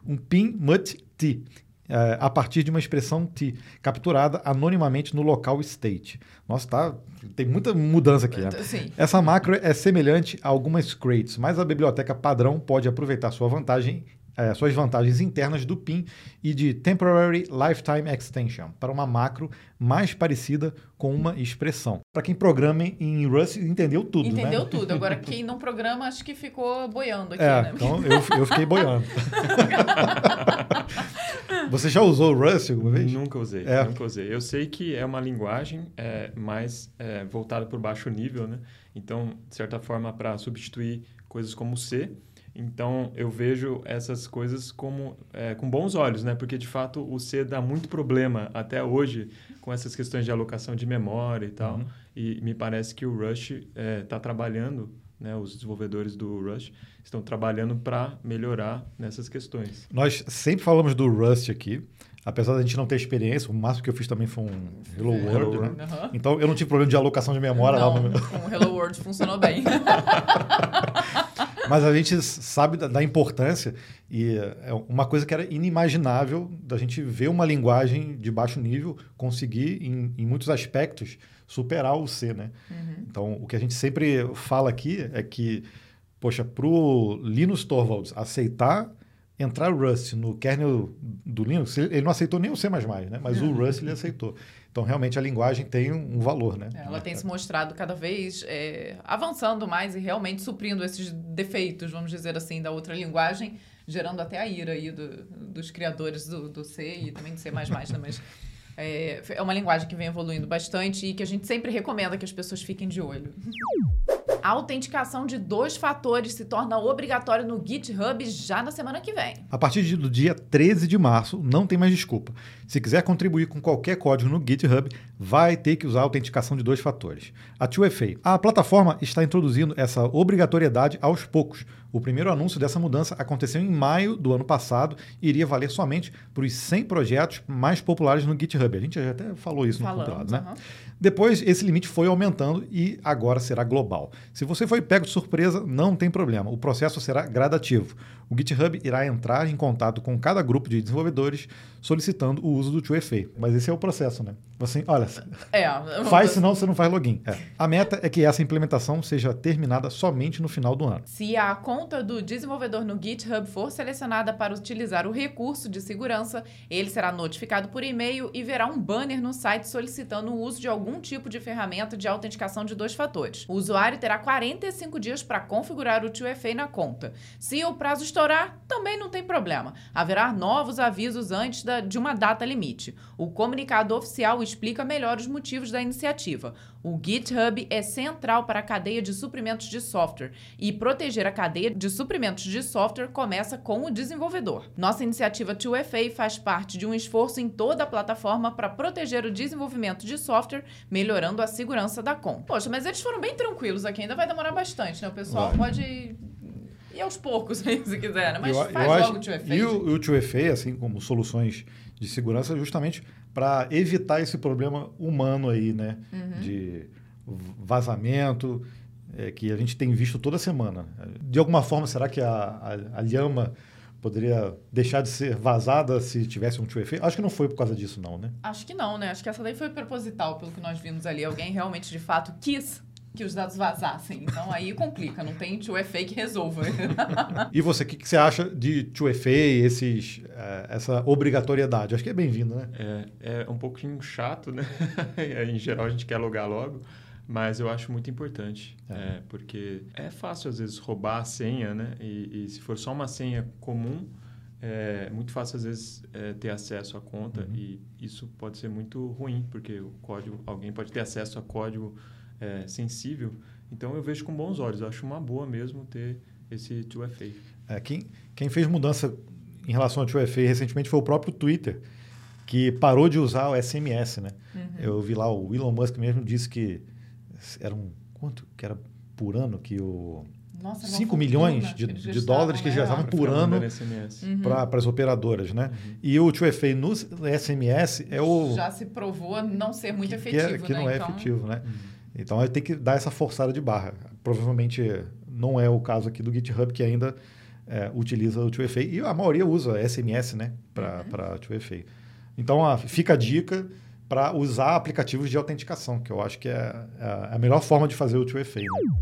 Um PIN MUT T é, a partir de uma expressão T, capturada anonimamente no local state. Nossa, tá, tem muita mudança aqui. Né? Sim. Essa macro é semelhante a algumas crates, mas a biblioteca padrão pode aproveitar sua vantagem é, suas vantagens internas do PIN e de Temporary Lifetime Extension para uma macro mais parecida com uma expressão. Para quem programa em Rust, entendeu tudo, né? Entendeu né? tudo. Agora, (laughs) quem não programa, acho que ficou boiando aqui, é, né? Então, eu, eu fiquei boiando. (laughs) Você já usou o Rust alguma vez? Nunca usei, é. nunca usei. Eu sei que é uma linguagem é, mais é, voltada para o baixo nível, né? Então, de certa forma, para substituir coisas como C, então, eu vejo essas coisas como, é, com bons olhos, né? Porque, de fato, o C dá muito problema até hoje com essas questões de alocação de memória e tal. Uhum. E me parece que o Rush está é, trabalhando né, os desenvolvedores do Rust estão trabalhando para melhorar nessas questões. Nós sempre falamos do Rust aqui, apesar da gente não ter experiência, o máximo que eu fiz também foi um Hello World, né? Uhum. Então eu não tive problema de alocação de memória não, lá no... com o Hello World funcionou bem. (laughs) Mas a gente sabe da, da, importância e é uma coisa que era inimaginável da gente ver uma linguagem de baixo nível conseguir, em, em muitos aspectos, superar o C, né? Uhum. Então, o que a gente sempre fala aqui é que, poxa, para o Linus Torvalds aceitar entrar o Rust no kernel do Linux, ele não aceitou nem o C++, né? Mas uhum. o Rust ele aceitou. Então, realmente, a linguagem tem um, valor, né? Ela tem se mostrado cada vez é, avançando mais e realmente suprindo esses defeitos, vamos dizer assim, da outra linguagem, gerando até a ira aí do, dos criadores do, do C e também do C++, né? Mas é, é uma linguagem que vem evoluindo bastante e que a gente sempre recomenda que as pessoas fiquem de olho. A autenticação de dois fatores se torna obrigatória no GitHub já na semana que vem. A partir do dia 13 de março, não tem mais desculpa. Se quiser contribuir com qualquer código no GitHub, vai ter que usar a autenticação de dois fatores. A 2FA. A plataforma está introduzindo essa obrigatoriedade aos poucos. O primeiro anúncio dessa mudança aconteceu em maio do ano passado e iria valer somente para os 100 projetos mais populares no GitHub. A gente já até falou isso Falamos, no compilado, né? Uhum. Depois, esse limite foi aumentando e agora será global. Se você foi pego de surpresa, não tem problema. O processo será gradativo. O GitHub irá entrar em contato com cada grupo de desenvolvedores solicitando o uso do 2FA. Mas esse é o processo, né? Você, olha, é, faz, senão você não faz login. É. A meta é que essa implementação seja terminada somente no final do ano. Se a conta do desenvolvedor no GitHub for selecionada para utilizar o recurso de segurança, ele será notificado por e-mail e verá um banner no site solicitando o uso de algum tipo de ferramenta de autenticação de dois fatores. O usuário terá 45 dias para configurar o 2FA na conta. Se o prazo estourar, também não tem problema. Haverá novos avisos antes da, de uma data limite. O comunicado oficial explica melhor os motivos da iniciativa. O GitHub é central para a cadeia de suprimentos de software e proteger a cadeia de suprimentos de software começa com o desenvolvedor. Nossa iniciativa 2FA faz parte de um esforço em toda a plataforma para proteger o desenvolvimento de software, melhorando a segurança da conta. Poxa, mas eles foram bem tranquilos aqui, ainda vai demorar bastante, né? O pessoal vai. pode ir aos poucos, (laughs) se quiser, né? Mas eu, faz eu logo o 2FA. E o, o 2FA, assim como soluções de segurança, justamente para evitar esse problema humano aí, né? Uhum. De vazamento, é, que a gente tem visto toda semana. De alguma forma, será que a, a, a lhama poderia deixar de ser vazada se tivesse um 2FA? Acho que não foi por causa disso, não, né? Acho que não, né? Acho que essa daí foi proposital, pelo que nós vimos ali. Alguém realmente, de fato, quis que os dados vazassem. Então aí complica, não tem 2FA que resolva. (laughs) e você, o que, que, você acha de 2FA, esses, uh, essa obrigatoriedade? Acho que é bem-vindo, né? É, é um pouquinho chato, né? (laughs) em geral a gente quer logar logo. Mas eu acho muito importante, é. É, porque é fácil às vezes roubar a senha, né? E, e se for só uma senha comum, é muito fácil às vezes é, ter acesso à conta uhum. e isso pode ser muito ruim, porque o código, alguém pode ter acesso a código é, sensível. Então eu vejo com bons olhos. Eu acho uma boa mesmo ter esse 2FA. É, quem, quem fez mudança em relação ao 2FA recentemente foi o próprio Twitter, que parou de usar o SMS, né? Uhum. Eu vi lá, o Elon Musk mesmo disse que era um... Quanto que era por ano que o... Nossa, 5 milhões de, de dólares que já estavam por ano uhum. para as operadoras, né? Uhum. E o 2FA no SMS é o... Já se provou não ser muito efetivo, que, é, que né? não é então... efetivo, né? Uhum. Então, vai ter que dar essa forçada de barra. Provavelmente não é o caso aqui do GitHub, que ainda é, utiliza o 2FA. E a maioria usa SMS né, para uhum. 2FA. Então, a, fica a dica para usar aplicativos de autenticação, que eu acho que é, é a melhor forma de fazer o 2FA. Né?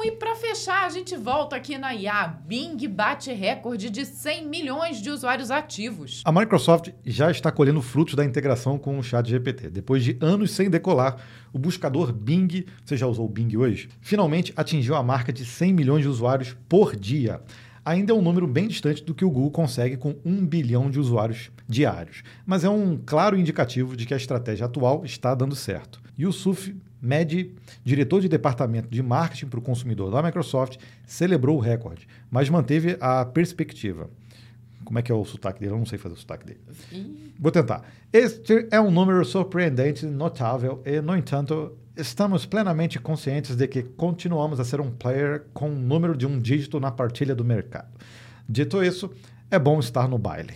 Bom, e para fechar, a gente volta aqui na IA. Bing bate recorde de 100 milhões de usuários ativos. A Microsoft já está colhendo frutos da integração com o Chat GPT. Depois de anos sem decolar, o buscador Bing, você já usou o Bing hoje? Finalmente atingiu a marca de 100 milhões de usuários por dia ainda é um número bem distante do que o Google consegue com um bilhão de usuários diários, mas é um claro indicativo de que a estratégia atual está dando certo. Yusuf Mehdi, diretor de departamento de marketing para o consumidor da Microsoft, celebrou o recorde, mas manteve a perspectiva. Como é que é o sotaque dele? Eu não sei fazer o sotaque dele. Vou tentar. Este é um número surpreendente, notável e, no entanto, estamos plenamente conscientes de que continuamos a ser um player com um número de um dígito na partilha do mercado. Dito isso, é bom estar no baile.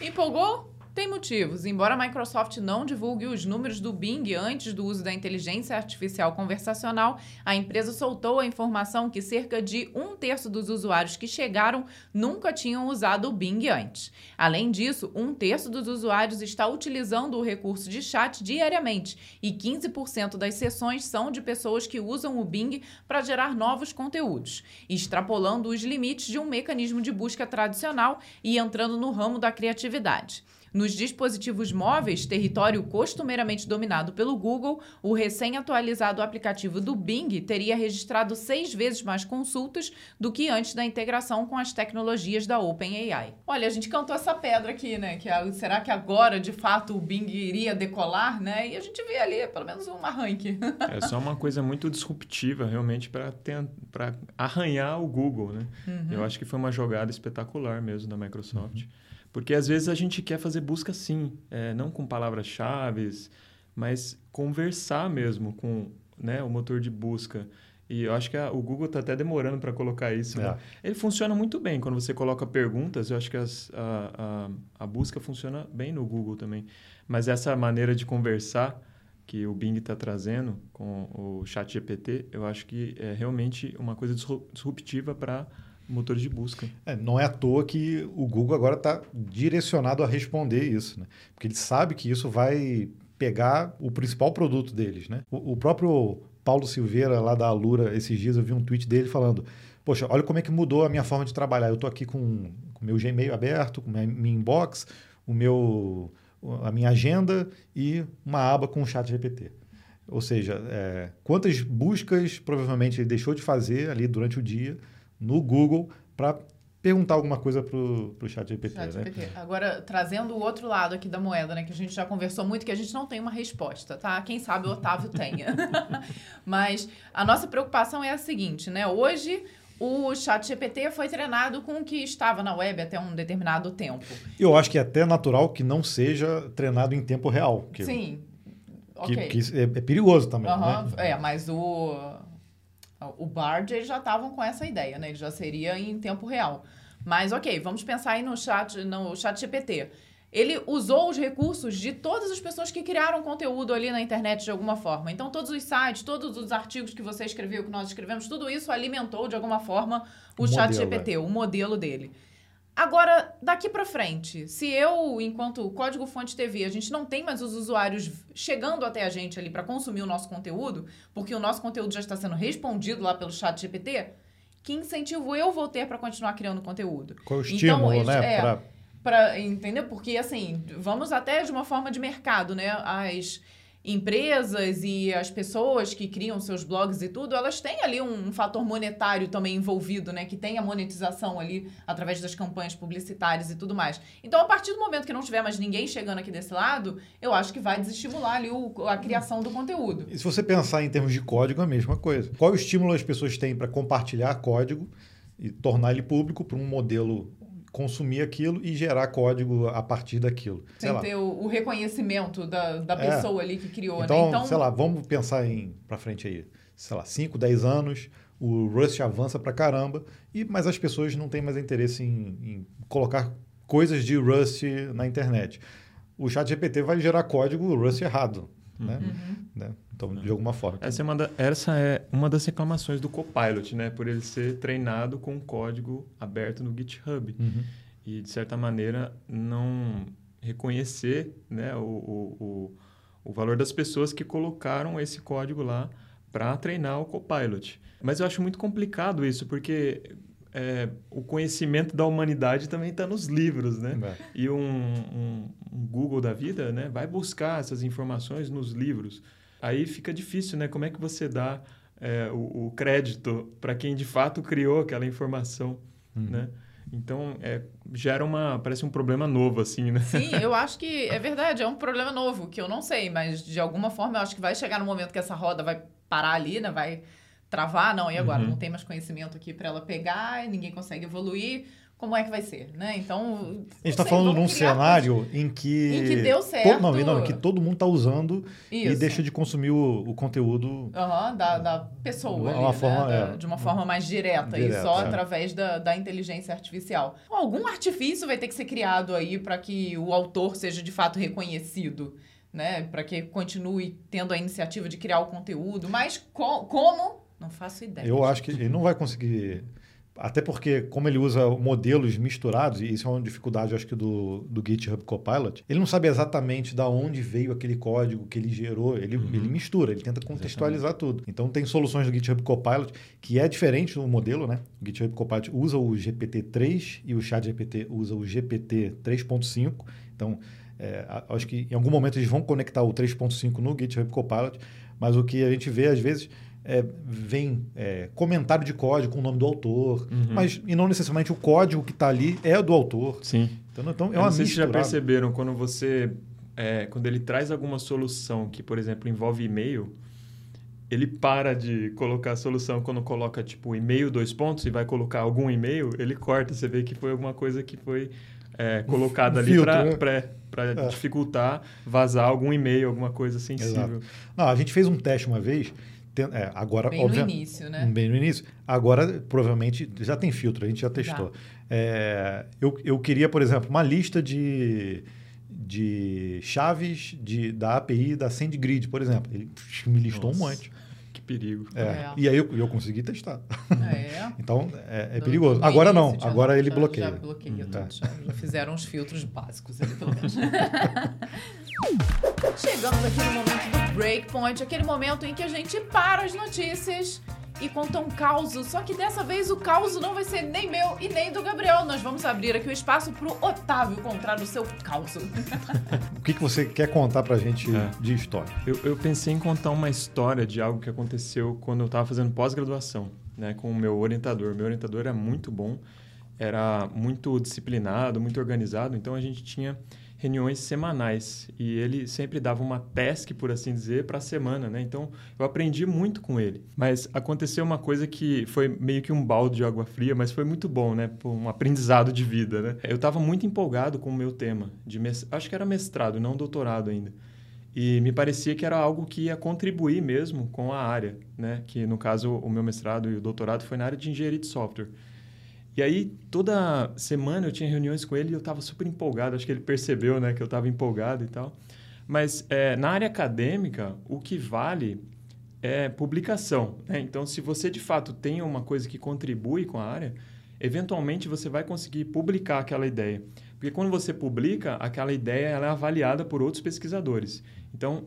Empolgou? Tem motivos. Embora a Microsoft não divulgue os números do Bing antes do uso da inteligência artificial conversacional, a empresa soltou a informação que cerca de um terço dos usuários que chegaram nunca tinham usado o Bing antes. Além disso, um terço dos usuários está utilizando o recurso de chat diariamente e 15% das sessões são de pessoas que usam o Bing para gerar novos conteúdos, extrapolando os limites de um mecanismo de busca tradicional e entrando no ramo da criatividade. Nos dispositivos móveis, território costumeiramente dominado pelo Google, o recém-atualizado aplicativo do Bing teria registrado seis vezes mais consultas do que antes da integração com as tecnologias da OpenAI. Olha, a gente cantou essa pedra aqui, né? Que a, será que agora, de fato, o Bing iria decolar, né? E a gente vê ali, pelo menos, um arranque. é só uma coisa muito disruptiva, realmente, para arranhar o Google, né? Uhum. Eu acho que foi uma jogada espetacular mesmo da Microsoft. Uhum. Porque às vezes a gente quer fazer busca sim, é, não com palavras-chave, mas conversar mesmo com né, o motor de busca. E eu acho que a, o Google está até demorando para colocar isso. Né? É. Né? Ele funciona muito bem. Quando você coloca perguntas, eu acho que as, a, a, a, busca funciona bem no Google também. Mas essa maneira de conversar que o Bing está trazendo com o chat GPT, eu acho que é realmente uma coisa disruptiva para motores de busca. É, não é à toa que o Google agora está direcionado a responder isso, né? porque ele sabe que isso vai pegar o principal produto deles. Né? O, o próprio Paulo Silveira, lá da Alura, esses dias eu vi um tweet dele falando poxa, olha como é que mudou a minha forma de trabalhar. Eu estou aqui com o meu Gmail aberto, com minha, minha inbox, o meu, a minha agenda e uma aba com o chat GPT. Ou seja, é, quantas buscas provavelmente ele deixou de fazer ali durante o dia no Google para perguntar alguma coisa para o chat GPT. Chat né? Agora, trazendo o outro lado aqui da moeda, né? Que a gente já conversou muito, que a gente não tem uma resposta, tá? Quem sabe o Otávio (laughs) tenha. (laughs) Mas a nossa preocupação é a seguinte, né? Hoje o chat GPT foi treinado com o que estava na web até um determinado tempo. Eu acho que é até natural que não seja treinado em tempo real. Que, Sim. Que, okay. que é, é, perigoso também. Uhum. Né? É, mas o o Bard, eles já estavam com essa ideia, né? Ele já seria em tempo real. Mas, ok, vamos pensar aí no chat, no chat GPT. Ele usou os recursos de todas as pessoas que criaram conteúdo ali na internet de alguma forma. Então, todos os sites, todos os artigos que você escreveu, que nós escrevemos, tudo isso alimentou de alguma forma o, o chat modelo, GPT, é. o modelo dele. Agora, daqui para frente, se eu, enquanto Código Fonte TV, a gente não tem mais os usuários chegando até a gente ali para consumir o nosso conteúdo, porque o nosso conteúdo já está sendo respondido lá pelo chat GPT, que incentivo eu vou ter para continuar criando conteúdo? Qual o estímulo, então, né? É, pra... Pra, entendeu? Porque, assim, vamos até de uma forma de mercado, né? As empresas e as pessoas que criam seus blogs e tudo, elas têm ali um, fator monetário também envolvido, né? Que tem a monetização ali através das campanhas publicitárias e tudo mais. Então, a partir do momento que não tiver mais ninguém chegando aqui desse lado, eu acho que vai desestimular ali o, a criação do conteúdo. E se você pensar em termos de código, é a mesma coisa. Qual estímulo as pessoas têm para compartilhar código e tornar ele público para um modelo consumir aquilo e gerar código a partir daquilo. Sem ter o, o, reconhecimento da, da é. pessoa é. ali que criou, né? então, né? Então, sei lá, vamos pensar em para frente aí, sei lá, 5, 10 anos, o Rust avança para caramba, e mas as pessoas não têm mais interesse em, em colocar coisas de Rust na internet. O chat GPT vai gerar código Rust errado, né? Uhum. Né? Então, de alguma forma. Essa é, uma da, essa é uma das reclamações do Copilot, né? Por ele ser treinado com código aberto no GitHub. Uhum. E, de certa maneira, não reconhecer né, o, o, o, o valor das pessoas que colocaram esse código lá para treinar o Copilot. Mas eu acho muito complicado isso, porque é, o conhecimento da humanidade também está nos livros, né? É. E um, um, um, Google da vida né, vai buscar essas informações nos livros aí fica difícil, né? Como é que você dá é, o, o, crédito para quem de fato criou aquela informação, uhum. né? Então, é, gera uma... Parece um problema novo, assim, né? Sim, eu acho que é verdade. É um problema novo, que eu não sei. Mas, de alguma forma, eu acho que vai chegar no momento que essa roda vai parar ali, né? Vai travar. Não, e agora? Uhum. Não tem mais conhecimento aqui para ela pegar. Ninguém consegue evoluir como é que vai ser, né? Então. A gente está falando num cenário em que. Em que deu certo. não, não, em que todo mundo está usando Isso. e deixa de consumir o, o conteúdo. Uhum, da, da pessoa, ali, né? forma, Da- é. de uma forma mais direta, e Direta, só é. através da, da inteligência artificial. Algum artifício vai ter que ser criado aí para que o autor seja de fato reconhecido, né? Para que continue tendo a iniciativa de criar o conteúdo, mas co- como? Não faço ideia. Eu acho que ele não vai conseguir. Até porque, como ele usa modelos misturados, e isso é uma dificuldade, acho que, do, do GitHub Copilot, ele não sabe exatamente da onde veio aquele código que ele gerou. Ele, Uhum. ele mistura, ele tenta contextualizar tudo. Então, tem soluções do GitHub Copilot que é diferente do modelo, né? O GitHub Copilot usa o GPT-3 e o ChatGPT usa o GPT 3.5. Então, é, acho que em algum momento eles vão conectar o 3.5 no GitHub Copilot, mas o que a gente vê às vezes é, vem é, comentário de código com o nome do autor, Uhum. mas e não necessariamente o código que está ali é do autor. Sim. Então, então é Eu uma sei se já perceberam, quando você. é, quando ele traz alguma solução que, por exemplo, envolve e-mail, ele para de colocar a solução quando coloca, tipo, e-mail, dois pontos, e vai colocar algum e-mail, ele corta. Você vê que foi alguma coisa que foi é, colocada ali filtro, para né? É. dificultar vazar algum e-mail, alguma coisa sensível. Não, a gente fez um teste uma vez, é, agora Bem no início, né? Bem no início. Agora, provavelmente, já tem filtro, a gente já testou. É, eu, eu queria, por exemplo, uma lista de, de chaves de, da API da SendGrid, por exemplo. Ele me listou um Nossa. monte. Que perigo. É, É. E aí eu, eu consegui testar. É. (laughs) Então, é, é perigoso. Agora não, já- agora ele já- bloqueia. Já bloqueia Hum, tudo, tá. já, já fizeram os filtros básicos ali, pelo menos. Chegamos aqui no momento do Breakpoint, aquele momento em que a gente para as notícias e conta um caos. Só que dessa vez o caos não vai ser nem meu e nem do Gabriel. Nós vamos abrir aqui o espaço pro Otávio contar o seu caos. (laughs) O que, que você quer contar pra gente É. de história? Eu, eu pensei em contar uma história de algo que aconteceu quando eu estava fazendo pós-graduação, né, com o meu orientador. Meu orientador era muito bom, era muito disciplinado, muito organizado, então a gente tinha reuniões semanais e ele sempre dava uma task, por assim dizer, para a semana, né? Então eu aprendi muito com ele. Mas aconteceu uma coisa que foi meio que um balde de água fria, mas foi muito bom, né? Um aprendizado de vida, né? Eu estava muito empolgado com o meu tema de mes... acho que era mestrado, não doutorado ainda. E me parecia que era algo que ia contribuir mesmo com a área, né? Que no caso o meu mestrado e o doutorado foi na área de engenharia de software. E aí toda semana eu tinha reuniões com ele e eu estava super empolgado. Acho que ele percebeu, né, que eu estava empolgado e tal. Mas é, na área acadêmica o que vale é publicação. Né? Então, se você de fato tem uma coisa que contribui com a área, eventualmente você vai conseguir publicar aquela ideia. Porque quando você publica, aquela ideia ela é avaliada por outros pesquisadores. Então,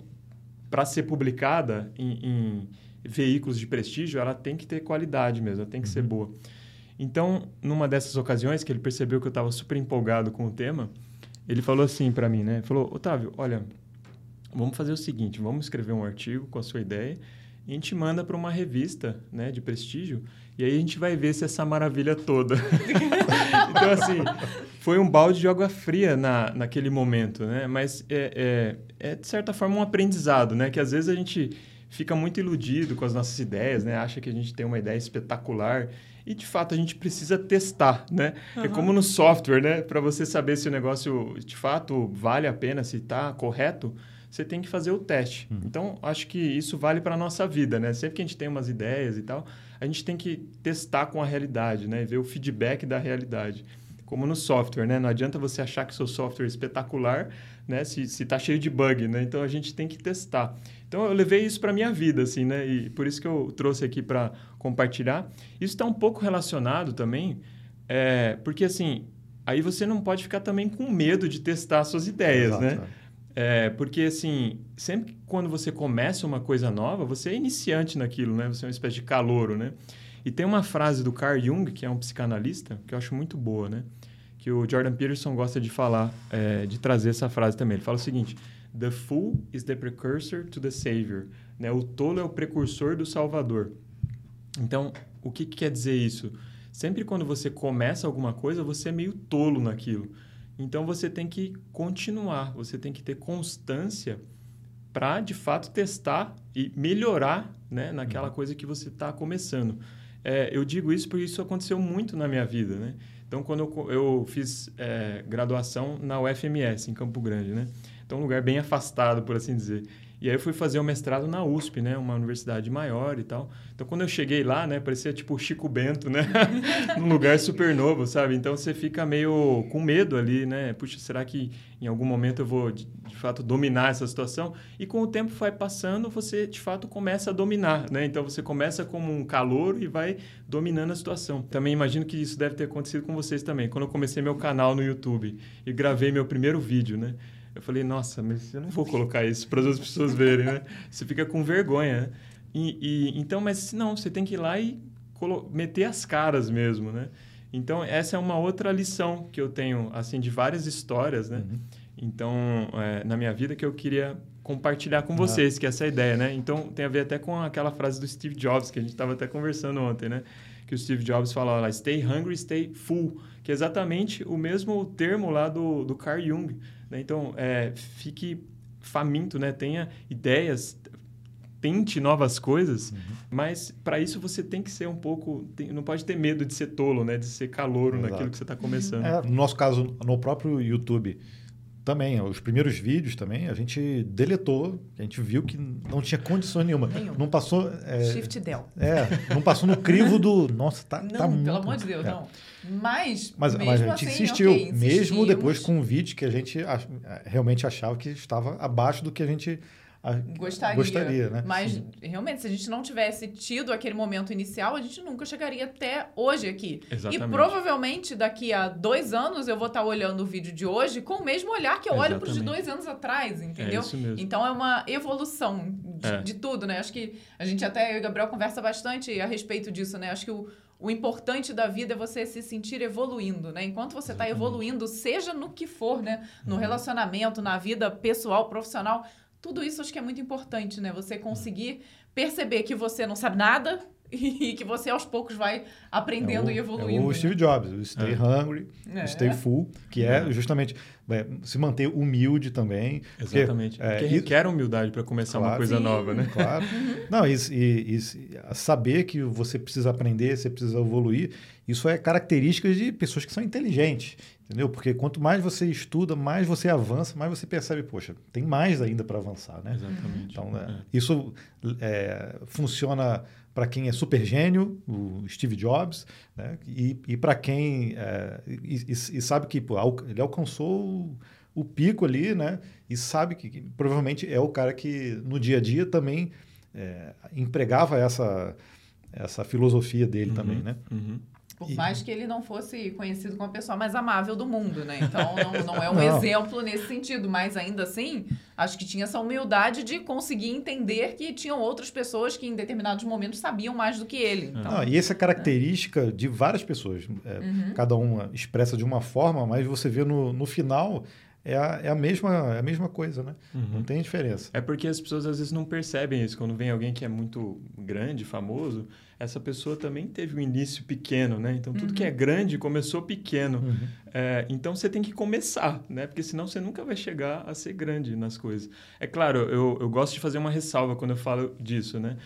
para ser publicada em, em veículos de prestígio, ela tem que ter qualidade mesmo, ela tem que ser boa. Então, numa dessas ocasiões que ele percebeu que eu estava super empolgado com o tema, ele falou assim para mim, né? Falou, Otávio, olha, vamos fazer o seguinte, vamos escrever um artigo com a sua ideia e a gente manda para uma revista, né, de prestígio e aí a gente vai ver se essa maravilha toda. (laughs) então, assim, foi um balde de água fria na, naquele momento, né? Mas é, é, é, de certa forma, um aprendizado, né? Que às vezes a gente fica muito iludido com as nossas ideias, né? Acha que a gente tem uma ideia espetacular e, de fato, a gente precisa testar, né? É como no software, né? Para você saber se o negócio, de fato, vale a pena, se está correto, você tem que fazer o teste. Então, acho que isso vale para a nossa vida, né? Sempre que a gente tem umas ideias e tal, a gente tem que testar com a realidade, né? E ver o feedback da realidade. Como no software, né? Não adianta você achar que seu software é espetacular, né? Se está cheio de bug, né? Então, a gente tem que testar. Então, eu levei isso para minha vida, assim, né? E por isso que eu trouxe aqui para compartilhar. Isso está um pouco relacionado também, é, porque, assim, aí você não pode ficar também com medo de testar suas ideias, Exato, né? é. É, porque, assim, sempre que quando você começa uma coisa nova, você é iniciante naquilo, né? Você é uma espécie de calouro, né? E tem uma frase do Carl Jung, que é um psicanalista, que eu acho muito boa, né? Que o Jordan Peterson gosta de falar, é, de trazer essa frase também. Ele fala o seguinte: The fool is the precursor to the savior. Né? O tolo é o precursor do salvador. Então, o que, que quer dizer isso? Sempre quando você começa alguma coisa, você é meio tolo naquilo. Então você tem que continuar, você tem que ter constância para de fato testar e melhorar né, naquela coisa que você está começando. É, eu digo isso porque isso aconteceu muito na minha vida. Né? Então, quando eu, eu fiz é, graduação na UFMS, em Campo Grande, né? Então, um lugar bem afastado, por assim dizer. E aí eu fui fazer o mestrado na USP, né? Uma universidade maior e tal. Então, quando eu cheguei lá, né? Parecia tipo Chico Bento, né? (laughs) Num lugar super novo, sabe? Então, você fica meio com medo ali, né? Puxa, será que em algum momento eu vou, de, de fato, dominar essa situação? E com o tempo vai passando, você, de fato, começa a dominar, né? Então, você começa como um calor e vai dominando a situação. Também imagino que isso deve ter acontecido com vocês também. Quando eu comecei meu canal no YouTube e gravei meu primeiro vídeo, né? Eu falei, nossa, mas eu não (laughs) vou colocar isso para as outras pessoas verem, né? Você fica com vergonha, né? E, e, então, mas não, você tem que ir lá e meter as caras mesmo, né? Então, essa é uma outra lição que eu tenho, assim, de várias histórias, né? Uhum. Então, é, na minha vida que eu queria compartilhar com vocês, ah. que é essa ideia, né? Então, tem a ver até com aquela frase do Steve Jobs, que a gente estava até conversando ontem, né? Que o Steve Jobs fala lá, stay hungry, stay full, que é exatamente o mesmo termo lá do, do Carl Jung? Então, é, fique faminto, né? tenha ideias, tente novas coisas, uhum. mas para isso você tem que ser um pouco, tem, não pode ter medo de ser tolo, né? de ser calouro Exato. naquilo que você está começando. É, no nosso caso, no próprio YouTube, também, os primeiros vídeos também, a gente deletou, a gente viu que não tinha condições nenhuma. Nenhum. Não passou. É, Shift Del. É, não passou no crivo do. (laughs) Nossa, tá. Não, tá pelo muito, amor de Deus, é. não. Mas, mas, mas a gente assim, insistiu, okay, mesmo depois com um vídeo que a gente ach, realmente achava que estava abaixo do que a gente gostaria. gostaria né? Mas, Sim. realmente, se a gente não tivesse tido aquele momento inicial, a gente nunca chegaria até hoje aqui. Exatamente. E provavelmente daqui a dois anos eu vou estar olhando o vídeo de hoje com o mesmo olhar que eu Exatamente. olho para os de dois anos atrás, entendeu? É isso mesmo. Então é uma evolução de, é. de, tudo, né? Acho que a gente até, eu e o Gabriel conversa bastante a respeito disso, né? Acho que o, o importante da vida é você se sentir evoluindo, né? Enquanto você está evoluindo, seja no que for, né? No relacionamento, na vida pessoal, profissional, tudo isso acho que é muito importante, né? Você conseguir perceber que você não sabe nada (laughs) e que você aos poucos vai aprendendo é o, e evoluindo. É o Steve? Jobs, o Stay é. Hungry, é. Stay Full, que é, é. justamente é, se manter humilde também. Exatamente. Porque, porque requer humildade para começar claro, uma coisa sim, não, né? Claro. Uhum. Não, e, e, e, saber que você precisa aprender, você precisa evoluir, isso é característica de pessoas que são inteligentes. Entendeu? Porque quanto mais você estuda, mais você avança, mais você percebe, poxa, tem mais ainda para avançar, né? Exatamente. Então, é. isso é, funciona para quem é super gênio, o Steve Jobs, né? e, e para quem é, e, e, sabe que pô, ele alcançou o, o, pico ali, né? E sabe que, que, provavelmente é o cara que no dia a dia também é, empregava essa essa filosofia dele uhum, também, né? Uhum. Por mais que ele não fosse conhecido como a pessoa mais amável do mundo, né? Então, não, não é um (laughs) não. exemplo nesse sentido. Mas, ainda assim, acho que tinha essa humildade de conseguir entender que tinham outras pessoas que, em determinados momentos, sabiam mais do que ele. Então, não, e essa é característica de várias pessoas. É, uhum. Cada uma expressa de uma forma, mas você vê no, no final é a, é a, mesma, é a mesma coisa, né? Uhum. Não tem diferença. É porque as pessoas às vezes não percebem isso. Quando vem alguém que é muito grande, famoso, essa pessoa também teve um início pequeno, né? Então, tudo uhum. que é grande começou pequeno. Uhum. É, então, você tem que começar, né? Porque senão você nunca vai chegar a ser grande nas coisas. É claro, eu, eu gosto de fazer uma ressalva quando eu falo disso, né?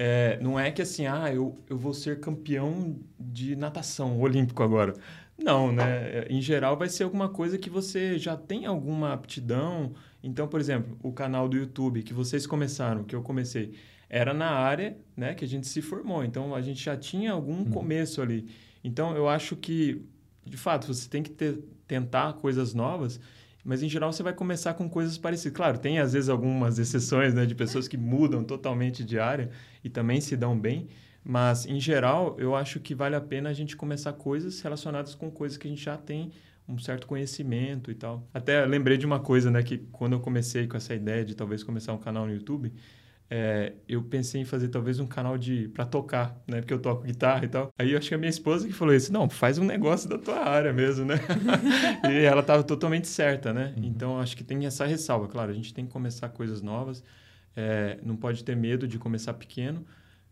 É, não é que assim, ah, eu, eu vou ser campeão de natação olímpico agora. Não, né? Em geral, vai ser alguma coisa que você já tem alguma aptidão. Então, por exemplo, o canal do YouTube que vocês começaram, que eu comecei era na área né, que a gente se formou. Então, a gente já tinha algum uhum. começo ali. Então, eu acho que, de fato, você tem que ter, tentar coisas novas, mas, em geral, você vai começar com coisas parecidas. Claro, tem, às vezes, algumas exceções né, de pessoas que mudam totalmente de área e também se dão bem, mas, em geral, eu acho que vale a pena a gente começar coisas relacionadas com coisas que a gente já tem um certo conhecimento e tal. Até lembrei de uma coisa, né, que quando eu comecei com essa ideia de talvez começar um canal no YouTube, é, eu pensei em fazer talvez um canal de para tocar, né? Porque eu toco guitarra e tal. Aí eu acho que a minha esposa que falou isso, não, faz um negócio da tua área mesmo, né? (laughs) e ela estava totalmente certa, né? Uhum. Então acho que tem essa ressalva, claro, a gente tem que começar coisas novas, é, não pode ter medo de começar pequeno,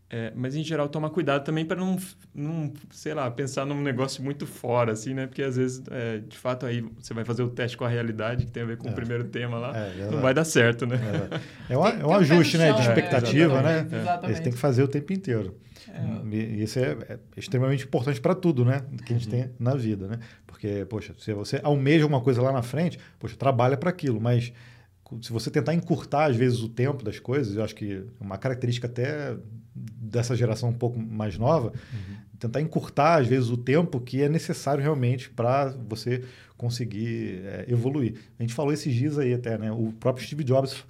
É, mas em geral tomar cuidado também para não, não, sei lá, pensar num negócio muito fora, assim, né? Porque às vezes, é, de fato, aí você vai fazer o teste com a realidade, que tem a ver com é. o primeiro tema lá, é, não vai dar certo, né? É, (laughs) é um, é um ajuste, né? De expectativa, né? Exatamente. Você tem que fazer o tempo inteiro. E isso é, extremamente importante para tudo, né? Que a gente uhum. tem na vida, né? Porque, poxa, se você almeja uma coisa lá na frente, poxa, trabalha para aquilo, mas se você tentar encurtar, às vezes, o tempo das coisas, eu acho que uma característica até dessa geração um pouco mais nova, uhum. tentar encurtar, às vezes, o tempo que é necessário realmente para você conseguir é, evoluir. A gente falou esses dias aí até, né? O próprio Steve Jobs,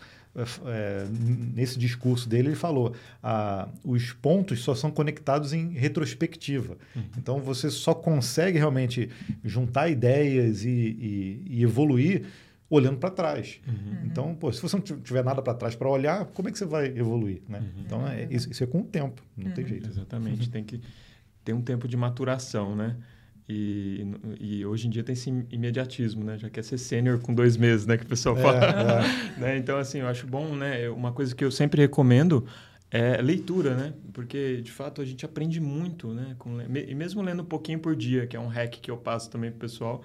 é, nesse discurso dele, ele falou ah, os pontos só são conectados em retrospectiva. Uhum. Então, você só consegue realmente juntar ideias e, e, e evoluir olhando para trás. Uhum. Então, pô, se você não tiver nada para trás para olhar, como é que você vai evoluir? Né? Uhum. Então, é, isso, isso, é com o tempo, não tem uhum. jeito. Exatamente, tem que ter um tempo de maturação, né? E, e, hoje em dia tem esse imediatismo, né? Já quer ser sênior com dois meses, né? Que o pessoal é, fala. É. (laughs) né? Então, assim, eu acho bom, né? Uma coisa que eu sempre recomendo é leitura, né? Porque, de fato, a gente aprende muito, né? Com, e mesmo lendo um pouquinho por dia, que é um hack que eu passo também pro pessoal,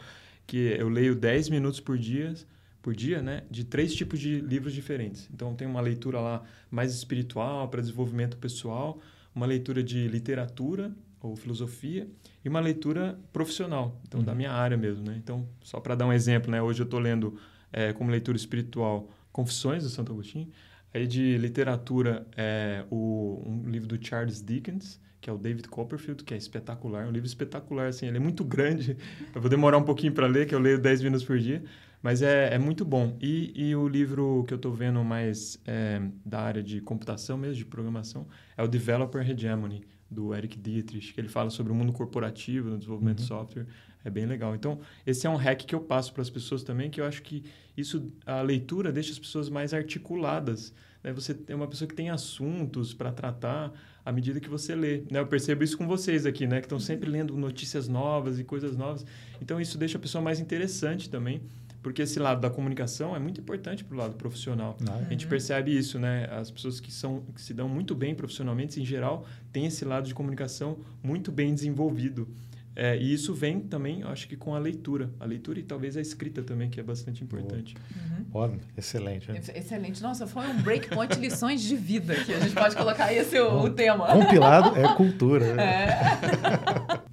que eu leio 10 minutos por dia, por dia, né, de três tipos de livros diferentes. Então tem uma leitura lá mais espiritual para desenvolvimento pessoal, uma leitura de literatura ou filosofia e uma leitura profissional, então uhum. da minha área mesmo, né? Então só para dar um exemplo, né, hoje eu estou lendo é, como leitura espiritual Confissões do Santo Agostinho, aí de literatura é, o, um livro do Charles Dickens que é o David Copperfield, que é espetacular, um livro espetacular, assim, ele é muito grande, eu vou demorar um pouquinho para ler, que eu leio 10 minutos por dia, mas é, é muito bom. E, e o livro que eu estou vendo mais é, da área de computação mesmo, de programação, é o Developer Hegemony, do Eric Dietrich, que ele fala sobre o mundo corporativo no desenvolvimento uhum. de software. É bem legal. Então, esse é um hack que eu passo para as pessoas também, que eu acho que isso, a leitura deixa as pessoas mais articuladas. Né? Você é uma pessoa que tem assuntos para tratar, à medida que você lê. Né? Eu percebo isso com vocês aqui, né? Que estão sempre lendo notícias novas e coisas novas. Então, isso deixa a pessoa mais interessante também, porque esse lado da comunicação é muito importante para o lado profissional. Ah, a gente percebe isso, né? As pessoas que, são, que se dão muito bem profissionalmente, em geral, têm esse lado de comunicação muito bem desenvolvido. É, e isso vem também, acho que com a leitura. A leitura e talvez a escrita também, que é bastante importante. Uhum. Ótimo, excelente. Né? Excelente. Nossa, foi um breakpoint lições de vida, que a gente pode colocar esse o, o tema. Compilado é cultura. Né? É.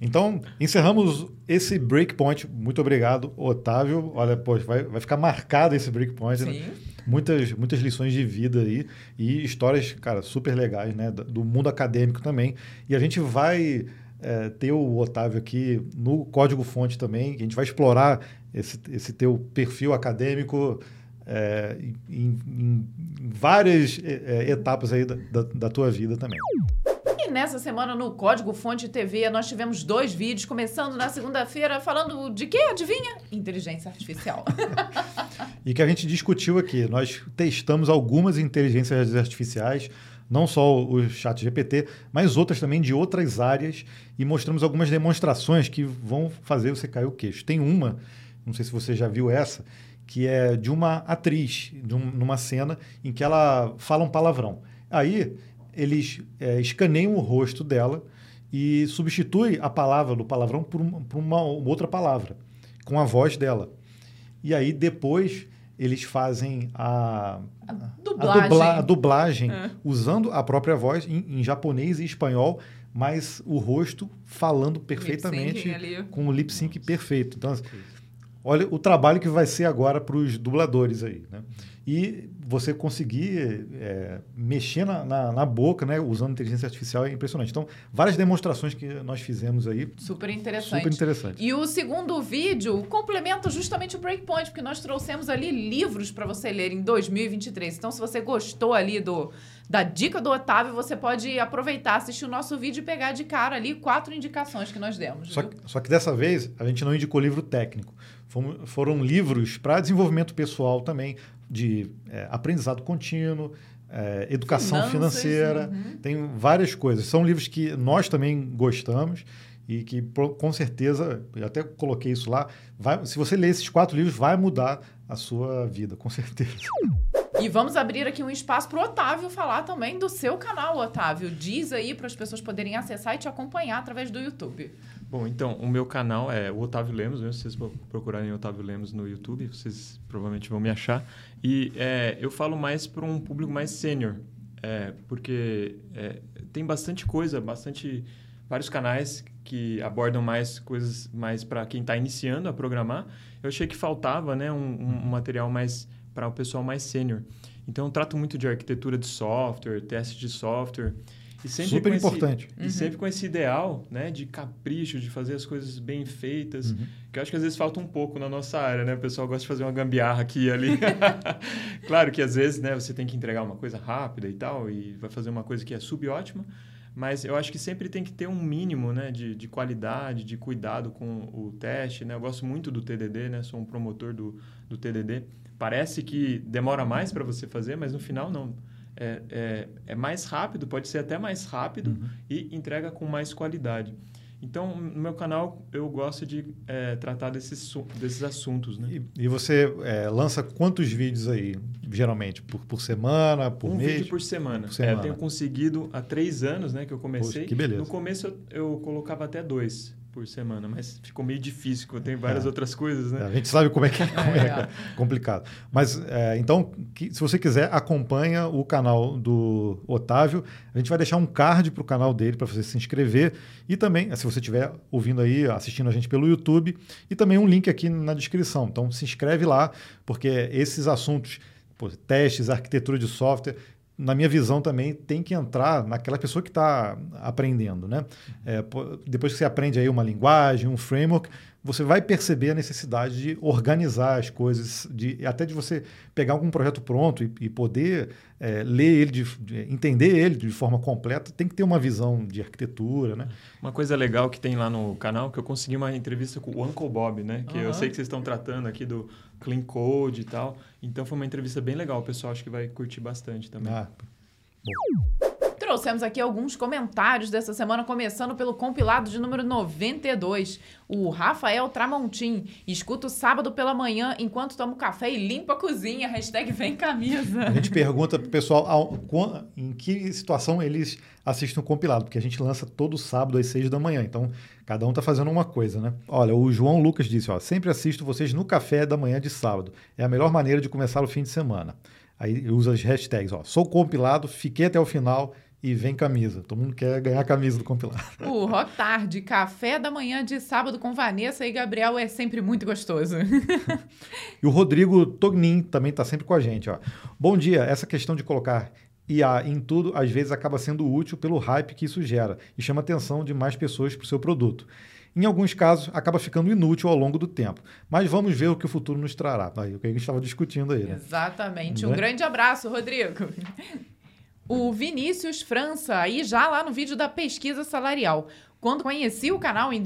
(laughs) então, encerramos esse breakpoint. Muito obrigado, Otávio. Olha, poxa, vai, vai ficar marcado esse breakpoint. Né? Sim. Né? Muitas, muitas lições de vida aí e histórias, cara, super legais, né? Do mundo acadêmico também. E a gente vai é, ter o Otávio aqui no Código Fonte também. A gente vai explorar esse, esse teu perfil acadêmico é, em, em, várias é, é, etapas aí da, da, da tua vida também. E nessa semana no Código Fonte TV nós tivemos dois vídeos, começando na segunda-feira, falando de quê? Adivinha? Inteligência artificial. (laughs) e que a gente discutiu aqui. Nós testamos algumas inteligências artificiais não só o chat GPT, mas outras também de outras áreas e mostramos algumas demonstrações que vão fazer você cair o queixo. Tem uma, não sei se você já viu essa, que é de uma atriz, de um, numa cena em que ela fala um palavrão. Aí eles é, escaneiam o rosto dela e substitui a palavra do palavrão por uma, por uma outra palavra, com a voz dela. E aí depois eles fazem a, a dublagem, a dubla, a dublagem é. usando a própria voz em, em, japonês e espanhol, mas o rosto falando perfeitamente com o lip sync perfeito. Então, olha o trabalho que vai ser agora para os dubladores aí. Né? E você conseguir é, mexer na, na, na, boca, né, usando inteligência artificial é impressionante. Então, várias demonstrações que nós fizemos aí. Super interessante. Super interessante. E o segundo vídeo complementa justamente o Breakpoint, porque nós trouxemos ali livros para você ler em 2023. Então, se você gostou ali do da dica do Otávio, você pode aproveitar, assistir o nosso vídeo e pegar de cara ali quatro indicações que nós demos. Só, que, só que dessa vez a gente não indicou livro técnico. Foram, foram livros para desenvolvimento pessoal também, de é, aprendizado contínuo, é, educação Finanças, financeira, uhum. tem várias coisas. São livros que nós também gostamos e que com certeza, eu até coloquei isso lá, vai, se você ler esses quatro livros, vai mudar a sua vida, com certeza. E vamos abrir aqui um espaço para o Otávio falar também do seu canal, Otávio. Diz aí para as pessoas poderem acessar e te acompanhar através do YouTube. Bom, então, o meu canal é o Otávio Lemos, né? se vocês procurarem Otávio Lemos no YouTube, vocês provavelmente vão me achar. E é, eu falo mais para um público mais sênior, é, porque é, tem bastante coisa, bastante vários canais que abordam mais coisas mais para quem está iniciando a programar. Eu achei que faltava né, um, um material mais para o pessoal mais sênior. Então, eu trato muito de arquitetura de software, teste de software. E sempre Super importante. Esse, uhum. E sempre com esse ideal né, de capricho, de fazer as coisas bem feitas, uhum. que eu acho que às vezes falta um pouco na nossa área, né? O pessoal gosta de fazer uma gambiarra aqui e ali. (laughs) claro que às vezes né, você tem que entregar uma coisa rápida e tal, e vai fazer uma coisa que é subótima, mas eu acho que sempre tem que ter um mínimo né, de, de qualidade, de cuidado com o teste. Né? Eu gosto muito do TDD, né? sou um promotor do, do TDD. Parece que demora mais para você fazer, mas no final não é, é, é, mais rápido, pode ser até mais rápido uhum. e entrega com mais qualidade. Então, no meu canal, eu gosto de é, tratar desses, desses assuntos. Né? E, e você é, lança quantos vídeos aí, geralmente? Por, por semana, por um mês? Um vídeo por semana. Por semana. É, eu tenho conseguido há três anos né, que eu comecei. Poxa, que beleza. No começo, eu, eu colocava até dois por semana, mas ficou meio difícil, porque eu tenho várias é. outras coisas, né? A gente sabe como é que (laughs) é, é, é complicado. Mas, é, então, que, se você quiser, acompanha o canal do Otávio. A gente vai deixar um card para o canal dele para você se inscrever. E também, se você estiver ouvindo aí, assistindo a gente pelo YouTube, e também um link aqui na descrição. Então, se inscreve lá, porque esses assuntos, pô, testes, arquitetura de software, na minha visão também, tem que entrar naquela pessoa que está aprendendo. Né? É, depois que você aprende aí uma linguagem, um framework, você vai perceber a necessidade de organizar as coisas, de, até de você pegar algum projeto pronto e, e poder é, ler ele, de, de, entender ele de forma completa, tem que ter uma visão de arquitetura. Né? Uma coisa legal que tem lá no canal, que eu consegui uma entrevista com o Uncle Bob, né? que uhum. eu sei que vocês estão tratando aqui do Clean Code e tal. Então foi uma entrevista bem legal, o pessoal acho que vai curtir bastante também. Ah. Trouxemos aqui alguns comentários dessa semana, começando pelo compilado de número 92. O Rafael Tramontim. Escuta o sábado pela manhã enquanto tomo café e limpo a cozinha. Hashtag vem camisa. A gente pergunta pro pessoal em que situação eles assistem o compilado, porque a gente lança todo sábado às seis da manhã. Então, cada um tá fazendo uma coisa, né? Olha, o João Lucas disse, ó, sempre assisto vocês no café da manhã de sábado. É a melhor maneira de começar o fim de semana. Aí usa as hashtags, ó, sou compilado, fiquei até o final e vem camisa. Todo mundo quer ganhar a camisa do compilado. (laughs) O Rock Tarde, café da manhã de sábado com Vanessa e Gabriel é sempre muito gostoso. (laughs) e o Rodrigo Tognin também está sempre com a gente. Ó. Bom dia, essa questão de colocar IA em tudo às vezes acaba sendo útil pelo hype que isso gera e chama a atenção de mais pessoas para o seu produto. Em alguns casos, acaba ficando inútil ao longo do tempo. Mas vamos ver o que o futuro nos trará. Aí, o que a gente estava discutindo aí. Né? Exatamente. Um é? grande abraço, Rodrigo o Vinícius França, aí já lá no vídeo da pesquisa salarial. Quando conheci o canal em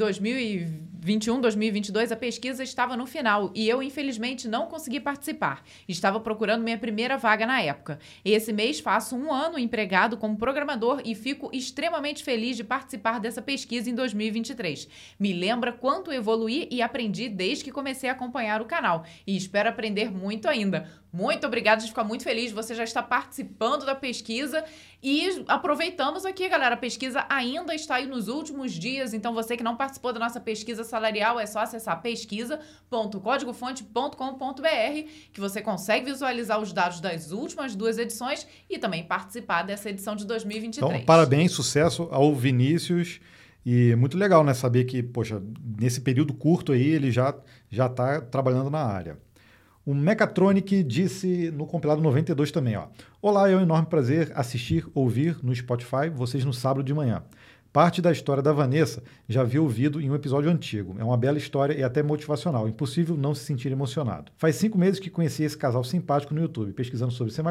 2021, 2022, a pesquisa estava no final e eu, infelizmente, não consegui participar. Estava procurando minha primeira vaga na época. Esse mês faço um ano empregado como programador e fico extremamente feliz de participar dessa pesquisa em 2023. Me lembra quanto evoluí e aprendi desde que comecei a acompanhar o canal e espero aprender muito ainda. Muito obrigada, a gente fica muito feliz. Você já está participando da pesquisa e aproveitamos aqui, galera. A pesquisa ainda está aí nos últimos dias, então você que não participou da nossa pesquisa salarial é só acessar pesquisa.códigofonte.com.br que você consegue visualizar os dados das últimas duas edições e também participar dessa edição de 2023. Então, parabéns, sucesso ao Vinícius. E muito legal, né? Saber que, poxa, nesse período curto aí ele já já está trabalhando na área. O Mechatronic disse no compilado 92 também, ó. Olá, é um enorme prazer assistir, ouvir no Spotify vocês no sábado de manhã. Parte da história da Vanessa já vi ouvido em um episódio antigo. É uma bela história e até motivacional. Impossível não se sentir emocionado. Faz cinco meses que conheci esse casal simpático no YouTube. Pesquisando sobre C++,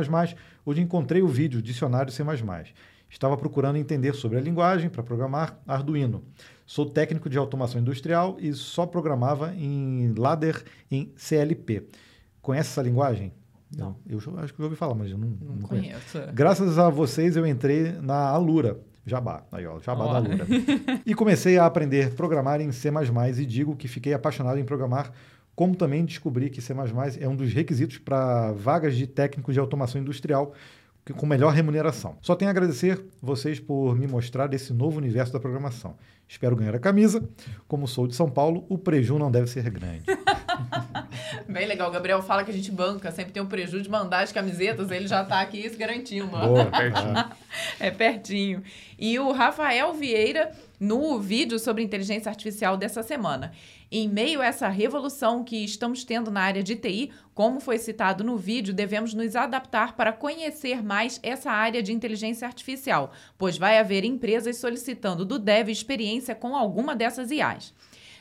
hoje encontrei o vídeo Dicionário C++. Estava procurando entender sobre a linguagem para programar Arduino. Sou técnico de automação industrial e só programava em ladder em CLP. Conhece essa linguagem? Não. Eu, eu acho que eu ouvi falar, mas eu não, não, não conheço. conheço. Graças a vocês eu entrei na Alura. Jabá, aí ó, Jabá da Alura. e comecei a aprender a programar em C++ e digo que fiquei apaixonado em programar como também descobri que C++ é um dos requisitos para vagas de técnico de automação industrial com melhor remuneração. Só tenho a agradecer vocês por me mostrar esse novo universo da programação. Espero ganhar a camisa. Como sou de São Paulo, o preju não deve ser grande. Bem legal. O Gabriel fala que a gente banca, sempre tem um preju de mandar as camisetas, ele já está aqui se garantindo. Boa, pertinho. é pertinho. E o Rafael Vieira, no vídeo sobre inteligência artificial dessa semana. Em meio a essa revolução que estamos tendo na área de TI, como foi citado no vídeo, devemos nos adaptar para conhecer mais essa área de inteligência artificial, pois vai haver empresas solicitando do dev experiência com alguma dessas IAs.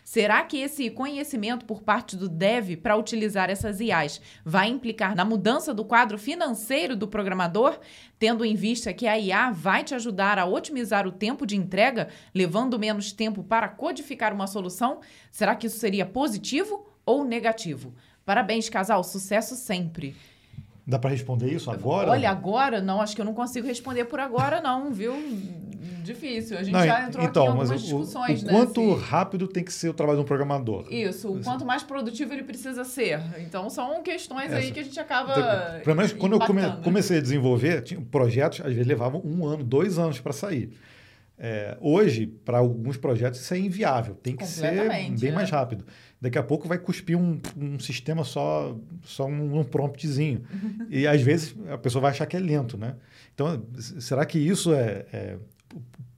Será que esse conhecimento por parte do dev para utilizar essas IAs vai implicar na mudança do quadro financeiro do programador, tendo em vista que a IA vai te ajudar a otimizar o tempo de entrega, levando menos tempo para codificar uma solução? Será que isso seria positivo ou negativo? Parabéns, casal, sucesso sempre. Dá para responder isso agora? Olha, agora não, acho que eu não consigo responder por agora, não, viu? Difícil. A gente não, já entrou então, aqui em algumas discussões, o, o né? quanto assim. rápido tem que ser o trabalho de um programador? Isso, o quanto mais produtivo ele precisa ser. Então, são questões Essa. aí que a gente acaba. Pelo menos quando eu come, comecei a desenvolver, tinha, projetos às vezes levavam um ano, dois anos para sair. É, hoje, para alguns projetos, isso é inviável. Tem que ser bem é. mais rápido. Daqui a pouco vai cuspir um, um sistema só, só um, um promptzinho. e às vezes a pessoa vai achar que é lento, né? Então, será que isso é, é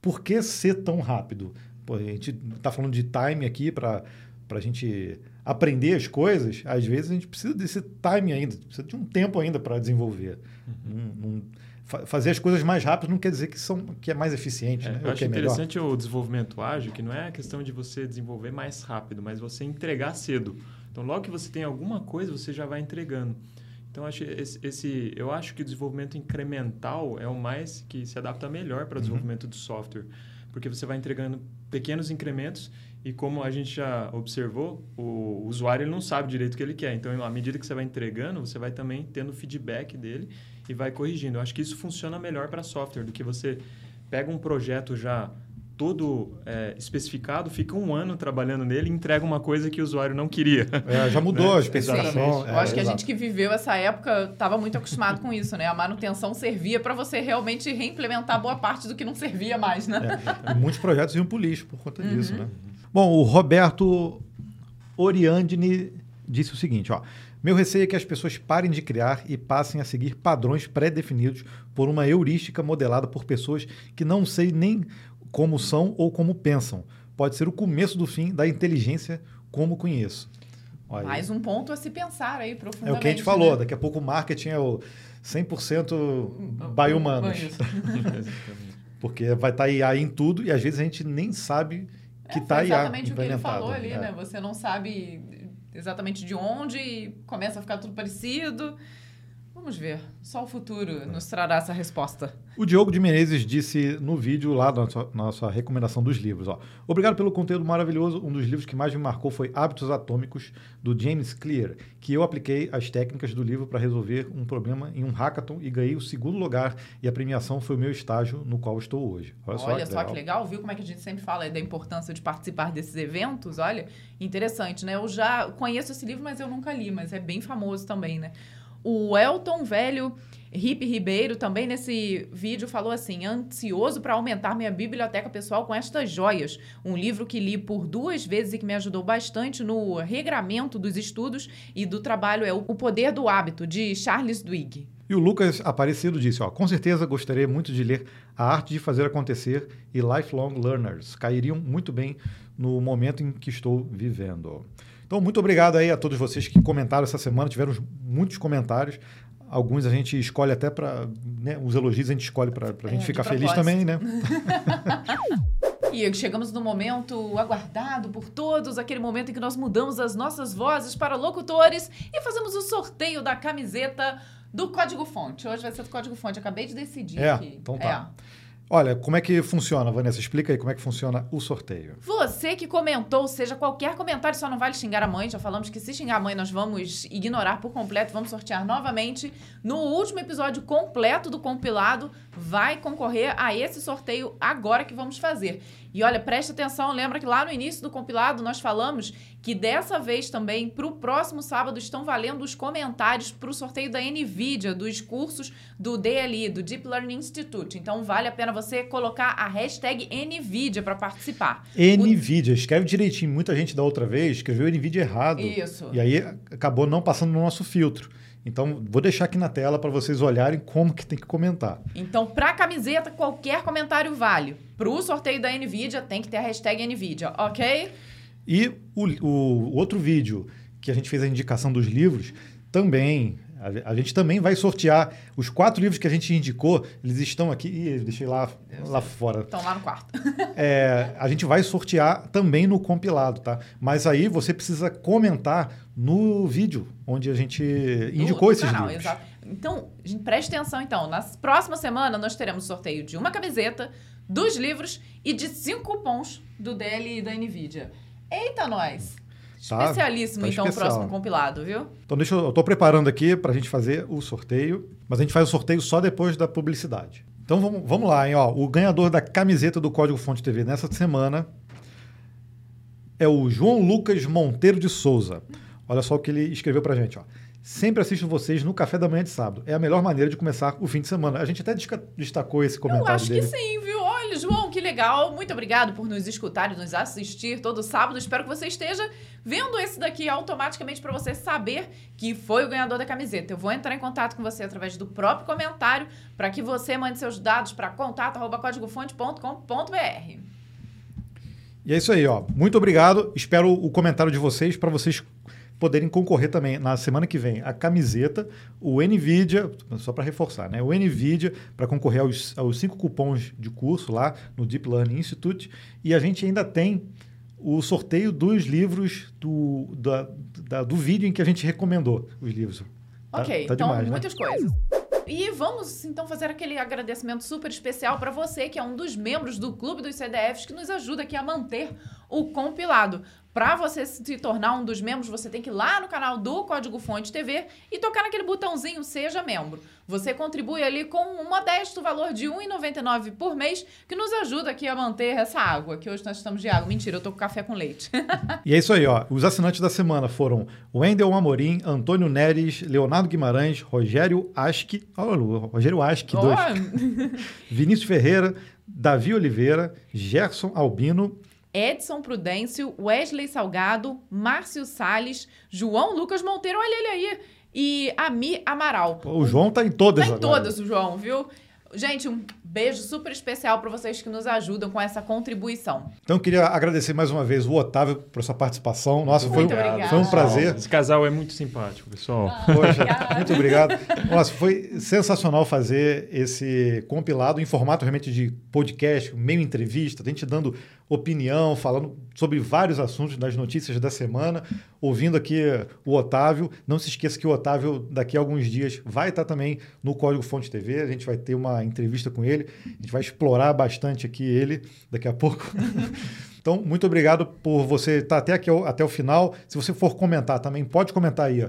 por que ser tão rápido? Pô, a gente está falando de time aqui para a gente aprender as coisas. Às vezes a gente precisa desse time ainda, precisa de um tempo ainda para desenvolver. Uhum. Fazer as coisas mais rápido não quer dizer que, são, que é mais eficiente. É, né? Eu acho é interessante o desenvolvimento ágil, que não é a questão de você desenvolver mais rápido, mas você entregar cedo. Então, logo que você tem alguma coisa, você já vai entregando. Então, acho esse, esse, eu acho que o desenvolvimento incremental é o mais que se adapta melhor para o uhum. desenvolvimento do software, porque você vai entregando pequenos incrementos e como a gente já observou, o usuário ele não sabe direito o que ele quer. Então, à medida que você vai entregando, você vai também tendo feedback dele e vai corrigindo. Eu acho que isso funciona melhor para software do que você pega um projeto já todo é, especificado, fica um ano trabalhando nele e entrega uma coisa que o usuário não queria. É, já mudou né? a especificação. É, Eu acho que a gente que viveu essa época estava muito acostumado com isso, né? A manutenção servia para você realmente reimplementar boa parte do que não servia mais, né? É, muitos projetos iam para o lixo por conta uhum. disso, né? Bom, o Roberto Oriandini disse o seguinte, ó. Meu receio é que as pessoas parem de criar e passem a seguir padrões pré-definidos por uma heurística modelada por pessoas que não sei nem como são ou como pensam. Pode ser o começo do fim da inteligência como conheço. Olha, Mais um ponto a se pensar aí profundamente. É o que a gente falou, né? daqui a pouco o marketing é o 100% by humanos. Porque vai estar tá IA em tudo e às vezes a gente nem sabe que está é, IA exatamente o que ele falou ali, é. né? Você não sabe exatamente de onde e começa a ficar tudo parecido. Vamos ver. Só o futuro nos trará essa resposta. O Diogo de Menezes disse no vídeo lá na sua, na sua recomendação dos livros. Ó, Obrigado pelo conteúdo maravilhoso. Um dos livros que mais me marcou foi Hábitos Atômicos, do James Clear, que eu apliquei as técnicas do livro para resolver um problema em um hackathon e ganhei o segundo lugar. E a premiação foi o meu estágio no qual estou hoje. Olha, Olha só, que, só legal. que legal. Viu como é que a gente sempre fala da importância de participar desses eventos? Olha, interessante, né? Eu já conheço esse livro, mas eu nunca li, mas é bem famoso também, né? O Elton Velho Rip Ribeiro também nesse vídeo falou assim: ansioso para aumentar minha biblioteca pessoal com estas joias. Um livro que li por duas vezes e que me ajudou bastante no regramento dos estudos e do trabalho é O Poder do Hábito, de Charles Duhigg. E o Lucas Aparecido disse: ó, com certeza gostaria muito de ler A Arte de Fazer Acontecer e Lifelong Learners. Cairiam muito bem no momento em que estou vivendo. Então, muito obrigado aí a todos vocês que comentaram essa semana, tiveram muitos comentários. Alguns a gente escolhe até para. Né, os elogios a gente escolhe para a gente é, ficar feliz também, né? (laughs) E chegamos no momento aguardado por todos, aquele momento em que nós mudamos as nossas vozes para locutores e fazemos o sorteio da camiseta do Código Fonte. Hoje vai ser do Código Fonte, acabei de decidir é, aqui. Então tá. Olha, como é que funciona, Vanessa? Explica aí como é que funciona o sorteio. Você que comentou, seja qualquer comentário, só não vale xingar a mãe. Já falamos que se xingar a mãe, nós vamos ignorar por completo. Vamos sortear novamente. No último episódio completo do compilado, vai concorrer a esse sorteio agora que vamos fazer. E olha, preste atenção, lembra que lá no início do compilado nós falamos que dessa vez também, para o próximo sábado, estão valendo os comentários para o sorteio da NVIDIA, dos cursos do DLI, do Deep Learning Institute. Então vale a pena você colocar a hashtag NVIDIA para participar. NVIDIA, escreve direitinho. Muita gente da outra vez escreveu NVIDIA errado. Isso. E aí acabou não passando no nosso filtro. Então, vou deixar aqui na tela para vocês olharem como que tem que comentar. Então, para camiseta, qualquer comentário vale. Para o sorteio da NVIDIA, tem que ter a hashtag NVIDIA, ok? E o, o outro vídeo que a gente fez a indicação dos livros, também a, gente também vai sortear os quatro livros que a gente indicou. Eles estão aqui. Ih, deixei lá, lá fora. Estão lá no quarto. (laughs) É, a gente vai sortear também no compilado, tá? Mas aí você precisa comentar no vídeo onde a gente indicou esses canal, livros. Exato. Então, preste atenção então. Na próxima semana nós teremos sorteio de uma camiseta, dos livros e de cinco cupons do DL e da NVIDIA. Eita, nós! Tá, Especialíssimo, tá então, especial. o próximo compilado, viu? Então, deixa eu. Eu tô preparando aqui para a gente fazer o sorteio, mas a gente faz o sorteio só depois da publicidade. Então vamos, vamos lá, hein? Ó, o ganhador da camiseta do Código Fonte TV nessa semana é o João Lucas Monteiro de Souza. Olha só o que ele escreveu pra gente, ó. Sempre assisto vocês no café da manhã de sábado. É a melhor maneira de começar o fim de semana. A gente até destacou esse comentário Eu acho dele. que sim, viu? Legal. Muito obrigado por nos escutar e nos assistir todo sábado. Espero que você esteja vendo esse daqui automaticamente para você saber que foi o ganhador da camiseta. Eu vou entrar em contato com você através do próprio comentário para que você mande seus dados para contato@códigofonte.com.br. E é isso aí, ó. Muito obrigado. Espero o comentário de vocês para vocês poderem concorrer também na semana que vem a camiseta, o NVIDIA, só para reforçar, né? O NVIDIA para concorrer aos, aos cinco cupons de curso lá no Deep Learning Institute. E a gente ainda tem o sorteio dos livros do, da, da, do vídeo em que a gente recomendou os livros. Tá, ok, tá então demais, né? muitas né? coisas. E vamos então fazer aquele agradecimento super especial para você que é um dos membros do Clube dos CDFs que nos ajuda aqui a manter o compilado. Para você se tornar um dos membros, você tem que ir lá no canal do Código Fonte TV e tocar naquele botãozinho Seja Membro. Você contribui ali com um modesto valor de R$ 1,99 por mês, que nos ajuda aqui a manter essa água, que hoje nós estamos de água. Mentira, eu tô com café com leite. (laughs) e é isso aí, ó. Os assinantes da semana foram Wendel Amorim, Antônio Neres, Leonardo Guimarães, Rogério Asque, oh, Rogério oh. dois. (laughs) Vinícius Ferreira, Davi Oliveira, Gerson Albino, Edson Prudêncio, Wesley Salgado, Márcio Sales, João Lucas Monteiro, olha ele aí, e Ami Amaral. O João tá em todas Tá em agora. todas, o João, viu? Gente, um beijo super especial para vocês que nos ajudam com essa contribuição. Então, eu queria agradecer mais uma vez o Otávio por sua participação. Nossa, foi, foi, um prazer. Esse casal é muito simpático, pessoal. Ah, Poxa, muito obrigado. Nossa, foi sensacional fazer esse compilado em formato realmente de podcast, meio entrevista, a gente dando opinião, falando sobre vários assuntos das notícias da semana, ouvindo aqui o Otávio. Não se esqueça que o Otávio, daqui a alguns dias, vai estar também no Código Fonte TV. A gente vai ter uma entrevista com ele. A gente vai explorar bastante aqui ele daqui a pouco. (laughs) Então, muito obrigado por você estar até aqui até o final. Se você for comentar também, pode comentar aí.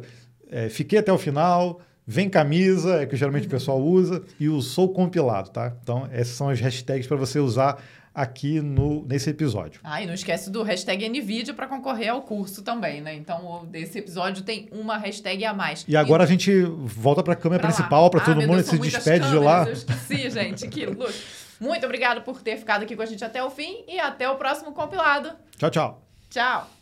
É, fiquei até o final, vem camisa, é que geralmente o pessoal usa, e o sou compilado, tá? Então, essas são as hashtags para você usar aqui no, nesse episódio. Ah, e não esquece do hashtag NVIDIA para concorrer ao curso também, né? Então, esse episódio tem uma hashtag a mais. E agora e... a gente volta para a câmera pra principal, para ah, todo mundo Deus, se despede câmeras, de lá. Eu esqueci, (laughs) gente, que luxo. Muito obrigado por ter ficado aqui com a gente até o fim e até o próximo compilado. Tchau, tchau. Tchau.